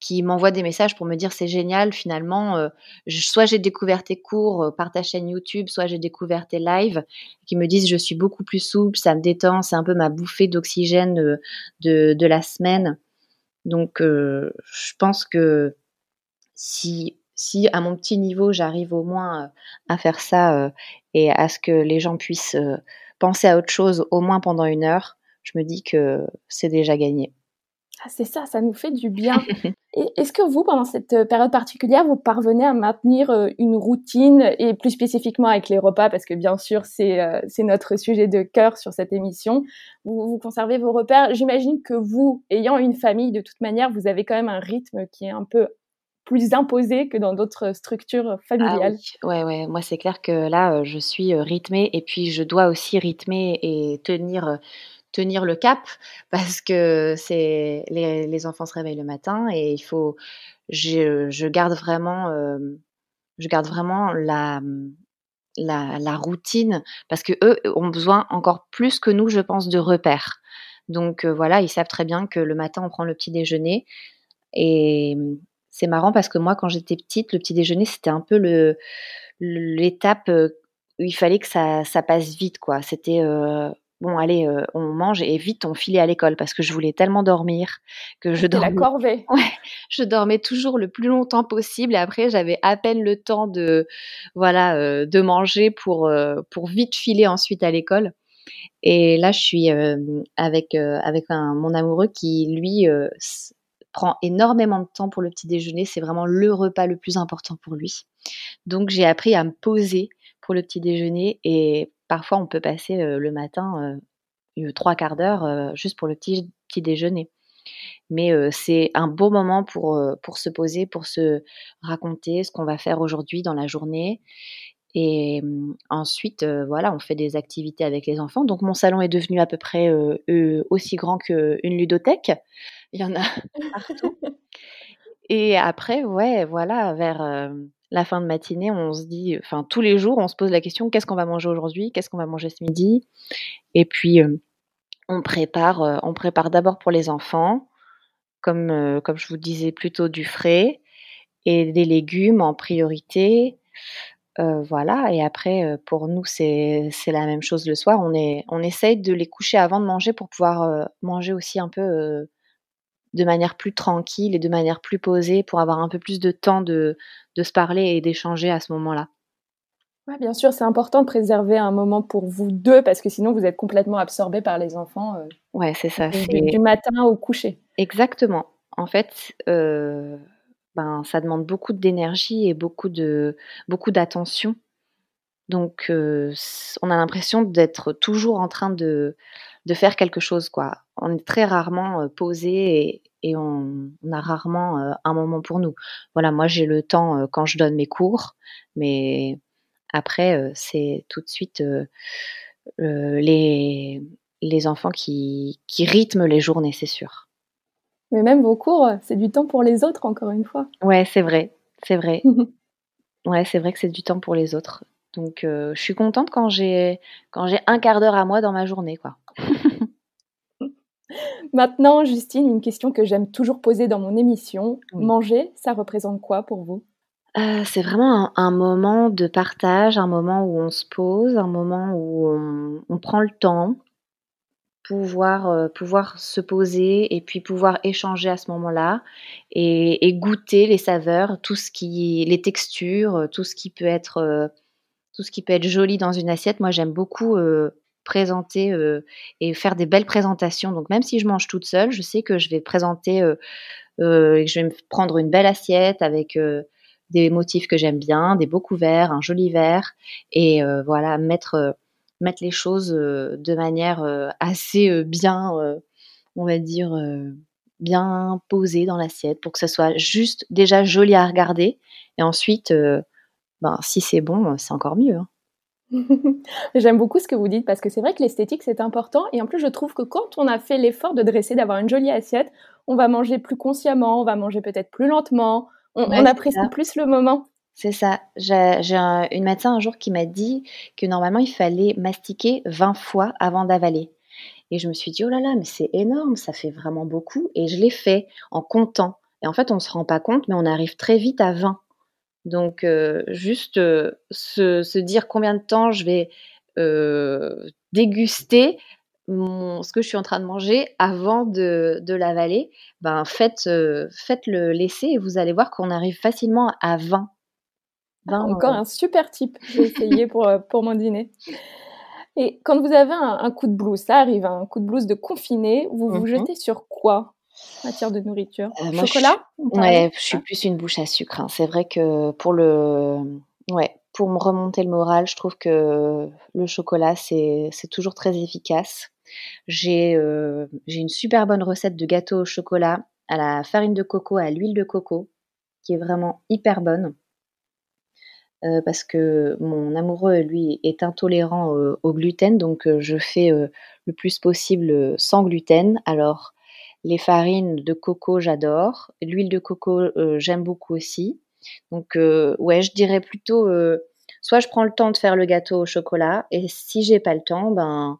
qui m'envoient des messages pour me dire c'est génial finalement euh, soit j'ai découvert tes cours par ta chaîne YouTube soit j'ai découvert tes lives qui me disent je suis beaucoup plus souple ça me détend c'est un peu ma bouffée d'oxygène de, de, la semaine. Donc je pense que si si à mon petit niveau j'arrive au moins à faire ça et à ce que les gens puissent penser à autre chose au moins pendant une heure je me dis que c'est déjà gagné. Ah, c'est ça, ça nous fait du bien. Est-ce que vous, pendant cette euh, période particulière, vous parvenez à maintenir euh, une routine et plus spécifiquement avec les repas, parce que bien sûr, c'est euh, notre sujet de cœur sur cette émission. Vous, vous conservez vos repères. J'imagine que vous, ayant une famille, de toute manière, vous avez quand même un rythme qui est un peu plus imposé que dans d'autres structures familiales. Ah oui. Ouais, ouais. Moi, c'est clair que là, je suis rythmée et puis je dois aussi rythmer et tenir tenir le cap parce que c'est les, enfants se réveillent le matin et il faut je, je garde vraiment euh, je garde vraiment la, la, routine parce que eux ont besoin encore plus que nous je pense de repères. Donc euh, voilà ils savent très bien que le matin on prend le petit déjeuner et c'est marrant parce que moi quand j'étais petite le petit déjeuner c'était un peu l'étape euh, où il fallait que ça, ça passe vite quoi. C'était bon allez, euh, on mange et vite on filait à l'école parce que je voulais tellement dormir que je dormais. la corvée. Ouais, je dormais toujours le plus longtemps possible et après j'avais à peine le temps de voilà euh, de manger pour euh, pour vite filer ensuite à l'école. Et là je suis avec avec un, mon amoureux qui lui prend énormément de temps pour le petit déjeuner, c'est vraiment le repas le plus important pour lui. Donc j'ai appris à me poser pour le petit déjeuner et parfois on peut passer le matin trois quarts d'heure juste pour le petit, petit déjeuner. Mais c'est un beau moment pour, se poser, pour se raconter ce qu'on va faire aujourd'hui dans la journée. Et mmh, ensuite, voilà, on fait des activités avec les enfants. Donc mon salon est devenu à peu près aussi grand qu'une ludothèque. Il y en a partout. Et après, ouais, voilà, vers la fin de matinée, on se dit, enfin tous les jours, on se pose la question qu'est-ce qu'on va manger aujourd'hui Qu'est-ce qu'on va manger ce midi? Et puis on prépare, on prépare d'abord pour les enfants, comme comme je vous disais, plutôt du frais et des légumes en priorité. voilà, et après, pour nous, c'est la même chose le soir. On, est, on essaye de les coucher avant de manger pour pouvoir manger aussi un peu de manière plus tranquille et de manière plus posée pour avoir un peu plus de temps de, de se parler et d'échanger à ce moment-là. Ouais, bien sûr, c'est important de préserver un moment pour vous deux parce que sinon vous êtes complètement absorbé par les enfants. Euh, ouais, c'est ça. Du, matin au coucher. Exactement. En fait, euh, ben, ça demande beaucoup d'énergie et beaucoup de beaucoup d'attention. Donc, euh, on a l'impression d'être toujours en train de, de faire quelque chose, quoi. On est très rarement posé et, on, a rarement un moment pour nous. Voilà, moi j'ai le temps quand je donne mes cours, mais après c'est tout de suite les, les enfants qui, qui rythment les journées, c'est sûr. Mais même vos cours, c'est du temps pour les autres, encore une fois. Ouais, c'est vrai, c'est vrai. ouais, c'est vrai que c'est du temps pour les autres. Donc, je suis contente quand j'ai quand j'ai un quart d'heure à moi dans ma journée, quoi. Maintenant, Justine, une question que j'aime toujours poser dans mon émission. Manger, ça représente quoi pour vous? Euh, c'est vraiment un, moment de partage, un moment où on se pose, un moment où on, prend le temps, pouvoir, euh, pouvoir se poser et puis pouvoir échanger à ce moment-là et, goûter les saveurs, tout ce qui, les textures, tout ce qui peut être, euh, tout ce qui peut être joli dans une assiette. Moi, j'aime beaucoup présenter et faire des belles présentations. Donc même si je mange toute seule, je sais que je vais présenter, je vais me prendre une belle assiette avec des motifs que j'aime bien, des beaux couverts, un joli verre, et voilà mettre mettre les choses de manière assez bien, on va dire bien posée dans l'assiette pour que ce soit juste déjà joli à regarder, et ensuite, ben si c'est bon, c'est encore mieux. Hein. J'aime beaucoup ce que vous dites parce que c'est vrai que l'esthétique c'est important et en plus je trouve que quand on a fait l'effort de dresser, d'avoir une jolie assiette, on va manger plus consciemment, on va manger peut-être plus lentement, on, apprécie plus le moment. C'est ça. J'ai une médecin un jour qui m'a dit que normalement il fallait mastiquer 20 fois avant d'avaler. Et je me suis dit, oh là là, mais c'est énorme, ça fait vraiment beaucoup. Et je l'ai fait en comptant. Et en fait, on ne se rend pas compte, mais on arrive très vite à 20. Donc, euh, juste euh, se, dire combien de temps je vais euh, déguster ce que je suis en train de manger avant de, l'avaler, ben faites, le laisser et vous allez voir qu'on arrive facilement à 20. encore un super type, j'ai essayé pour, pour mon dîner. Et quand vous avez un, coup de blues, ça arrive, un coup de blues de confiné, vous vous mmh jetez sur quoi? Matière de nourriture euh, Chocolat je, Ouais, je suis plus une bouche à sucre. Hein. C'est vrai que pour le, ouais, pour me remonter le moral, je trouve que le chocolat c'est toujours très efficace. J'ai euh, j'ai une super bonne recette de gâteau au chocolat à la farine de coco, à l'huile de coco, qui est vraiment hyper bonne. Euh, parce que mon amoureux, lui, est intolérant au gluten, donc je fais le plus possible sans gluten. Alors, les farines de coco, j'adore. L'huile de coco, euh, j'aime beaucoup aussi. Donc, euh, ouais, je dirais plutôt, euh, soit je prends le temps de faire le gâteau au chocolat, et si j'ai pas le temps, ben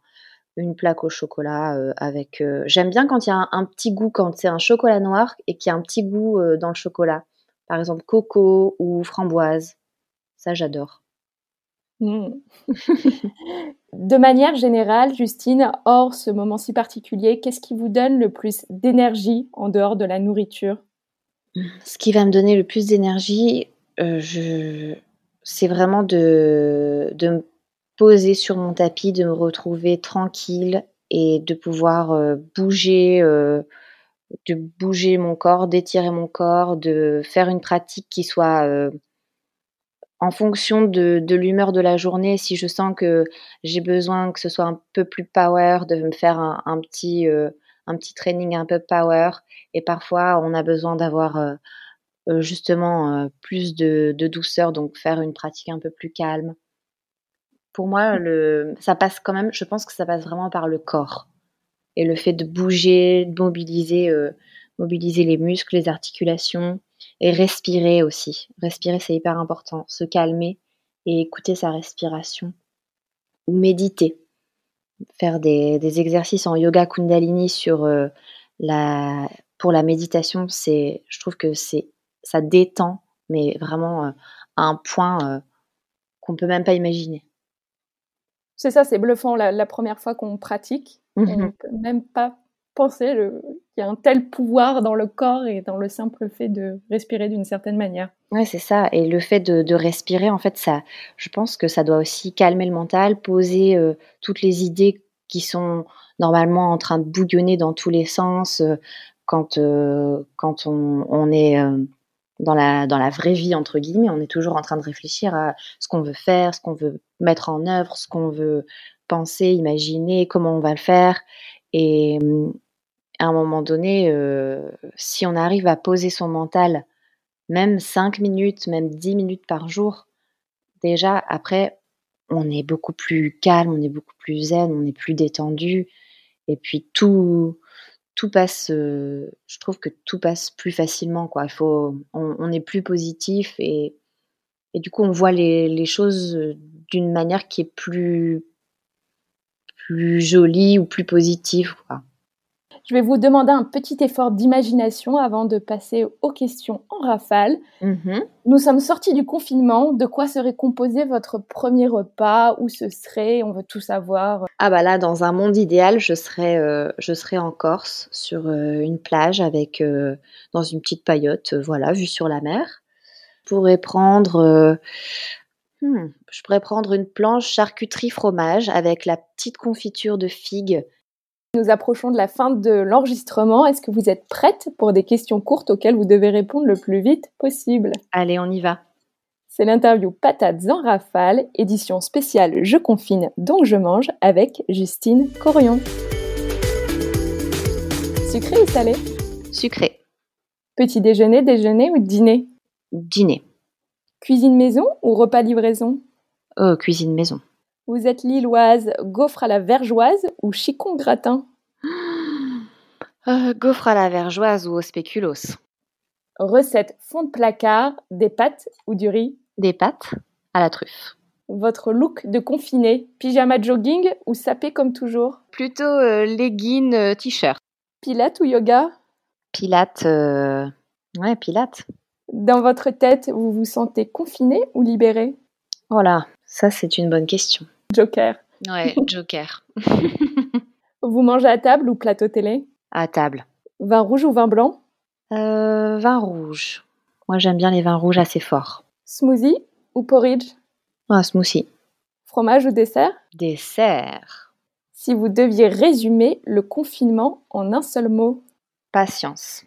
une plaque au chocolat avec. J'aime bien quand il y a un, petit goût, quand c'est un chocolat noir et qu'il y a un petit goût dans le chocolat. Par exemple, coco ou framboise. Ça, j'adore. Mmh. de manière générale, Justine, hors ce moment si particulier, qu'est-ce qui vous donne le plus d'énergie en dehors de la nourriture? Ce qui va me donner le plus d'énergie, euh, c'est vraiment de... me poser sur mon tapis, de me retrouver tranquille et de pouvoir euh, bouger, euh, de bouger mon corps, d'étirer mon corps, de faire une pratique qui soit en fonction de, l'humeur de la journée, si je sens que j'ai besoin que ce soit un peu plus power, de me faire un, petit, euh, un petit training un peu power. Et parfois, on a besoin d'avoir euh, justement plus de, douceur, donc faire une pratique un peu plus calme. Pour moi, le, ça passe quand même, je pense que ça passe vraiment par le corps. Et le fait de bouger, de mobiliser, mobiliser les muscles, les articulations, et respirer aussi. Respirer, c'est hyper important. Se calmer et écouter sa respiration. Ou méditer. Faire des, exercices en yoga kundalini sur la, pour la méditation, c'est, je trouve que c'est, ça détend, mais vraiment euh, à un point euh, qu'on peut même pas imaginer. C'est ça, c'est bluffant la, première fois qu'on pratique. On ne mhm. peut même pas penser qu'il y a un tel pouvoir dans le corps et dans le simple fait de respirer d'une certaine manière. Ouais, c'est ça. Et le fait de, respirer, en fait, ça, je pense que ça doit aussi calmer le mental, poser euh, toutes les idées qui sont normalement en train de bouillonner dans tous les sens, quand, euh, quand on, est euh, dans, la, dans la vraie vie, entre guillemets, on est toujours en train de réfléchir à ce qu'on veut faire, ce qu'on veut mettre en œuvre, ce qu'on veut penser, imaginer, comment on va le faire. Et à un moment donné, euh, si on arrive à poser son mental, même 5 minutes, même 10 minutes par jour, déjà, après, on est beaucoup plus calme, on est beaucoup plus zen, on est plus détendu. Et puis tout, tout passe, euh, je trouve que tout passe plus facilement. Quoi. Il faut, on, est plus positif et, et, du coup, on voit les, les choses euh, d'une manière qui est plus, plus jolie ou plus positive. Quoi. Je vais vous demander un petit effort d'imagination avant de passer aux questions en rafale. Mhm. Nous sommes sortis du confinement. De quoi serait composé votre premier repas? Où ce serait? On veut tout savoir. Ah bah là, dans un monde idéal, je serais, euh, je serais en Corse, sur euh, une plage avec, euh, dans une petite paillote, voilà, vue sur la mer. Je pourrais prendre, hmm, je pourrais prendre une planche charcuterie fromage avec la petite confiture de figues nous approchons de la fin de l'enregistrement. Est-ce que vous êtes prête pour des questions courtes auxquelles vous devez répondre le plus vite possible? Allez, on y va. C'est l'interview Patates en rafale, édition spéciale Je confine donc je mange avec Justine Corion. Sucré ou salé? Sucré. Petit déjeuner, déjeuner ou dîner? Dîner. Cuisine maison ou repas livraison? Oh, cuisine maison. Vous êtes lilloise, gaufre à la vergeoise ou chicon gratin? Euh, Gaufre à la vergeoise ou au spéculoos. Recette fond de placard, des pâtes ou du riz? Des pâtes à la truffe. Votre look de confiné, pyjama jogging ou sapé comme toujours? Plutôt euh, legging, euh, t-shirt. Pilate ou yoga? Pilate, ouais, pilate. Dans votre tête, vous vous sentez confiné ou libéré? Oh là, ça c'est une bonne question. Joker. Ouais, Joker. Vous mangez à table ou plateau télé? À table. Vin rouge ou vin blanc? Euh, Vin rouge. Moi j'aime bien les vins rouges assez forts. Smoothie ou porridge? Un smoothie. Fromage ou dessert? Dessert. Si vous deviez résumer le confinement en un seul mot Patience.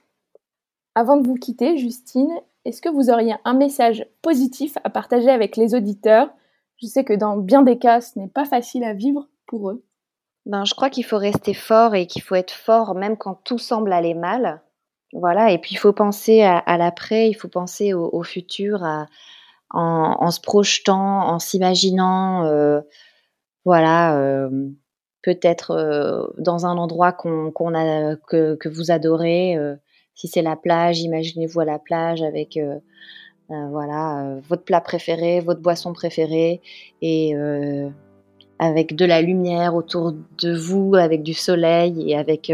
Avant de vous quitter, Justine, est-ce que vous auriez un message positif à partager avec les auditeurs je sais que dans bien des cas, ce n'est pas facile à vivre pour eux. Ben, je crois qu'il faut rester fort et qu'il faut être fort même quand tout semble aller mal. Voilà, et puis il faut penser à, l'après, il faut penser au, futur, en, se projetant, en s'imaginant, euh, voilà, euh, peut-être euh, dans un endroit qu'on, a, que, que, vous adorez. si c'est la plage, imaginez-vous à la plage avec voilà, euh, votre plat préféré, votre boisson préférée, et euh, avec de la lumière autour de vous, avec du soleil et avec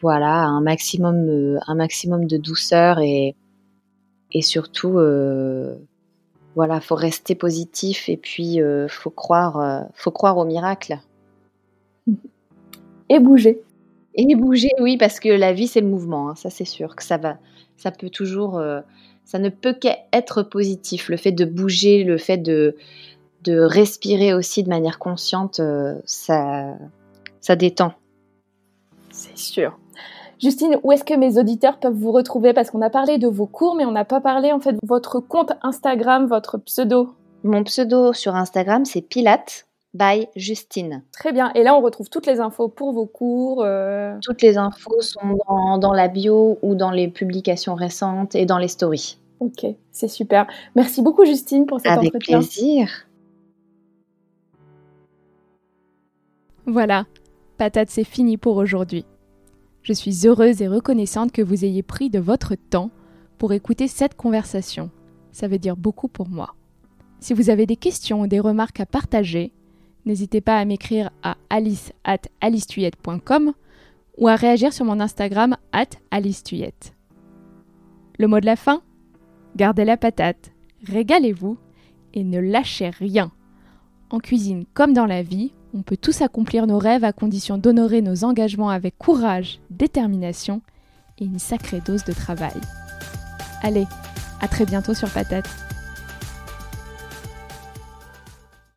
voilà un maximum, un maximum de douceur et, et surtout voilà, faut rester positif et puis faut croire, faut croire au miracle. Et bouger. Et bouger, oui, parce que la vie c'est le mouvement, hein, ça c'est sûr que ça va, ça peut toujours, ça ne peut qu'être positif. Le fait de bouger, le fait de, de respirer aussi de manière consciente, euh, ça, ça détend. C'est sûr. Justine, où est-ce que mes auditeurs peuvent vous retrouver? Parce qu'on a parlé de vos cours, mais on n'a pas parlé en fait de votre compte Instagram, votre pseudo. Mon pseudo sur Instagram, c'est Pilate, by Justine. Très bien. Et là, on retrouve toutes les infos pour vos cours. euh, Toutes les infos sont dans, dans la bio ou dans les publications récentes et dans les stories. Ok, c'est super. Merci beaucoup, Justine, pour cet Avec entretien. plaisir. Voilà, patate, c'est fini pour aujourd'hui. Je suis heureuse et reconnaissante que vous ayez pris de votre temps pour écouter cette conversation. Ça veut dire beaucoup pour moi. Si vous avez des questions ou des remarques à partager, n'hésitez pas à m'écrire à alice at alicetuyette.com ou à réagir sur mon Instagram at alicetuyette. Le mot de la fin Gardez la patate, régalez-vous et ne lâchez rien. En cuisine comme dans la vie, on peut tous accomplir nos rêves à condition d'honorer nos engagements avec courage, détermination et une sacrée dose de travail. Allez, à très bientôt sur Patate.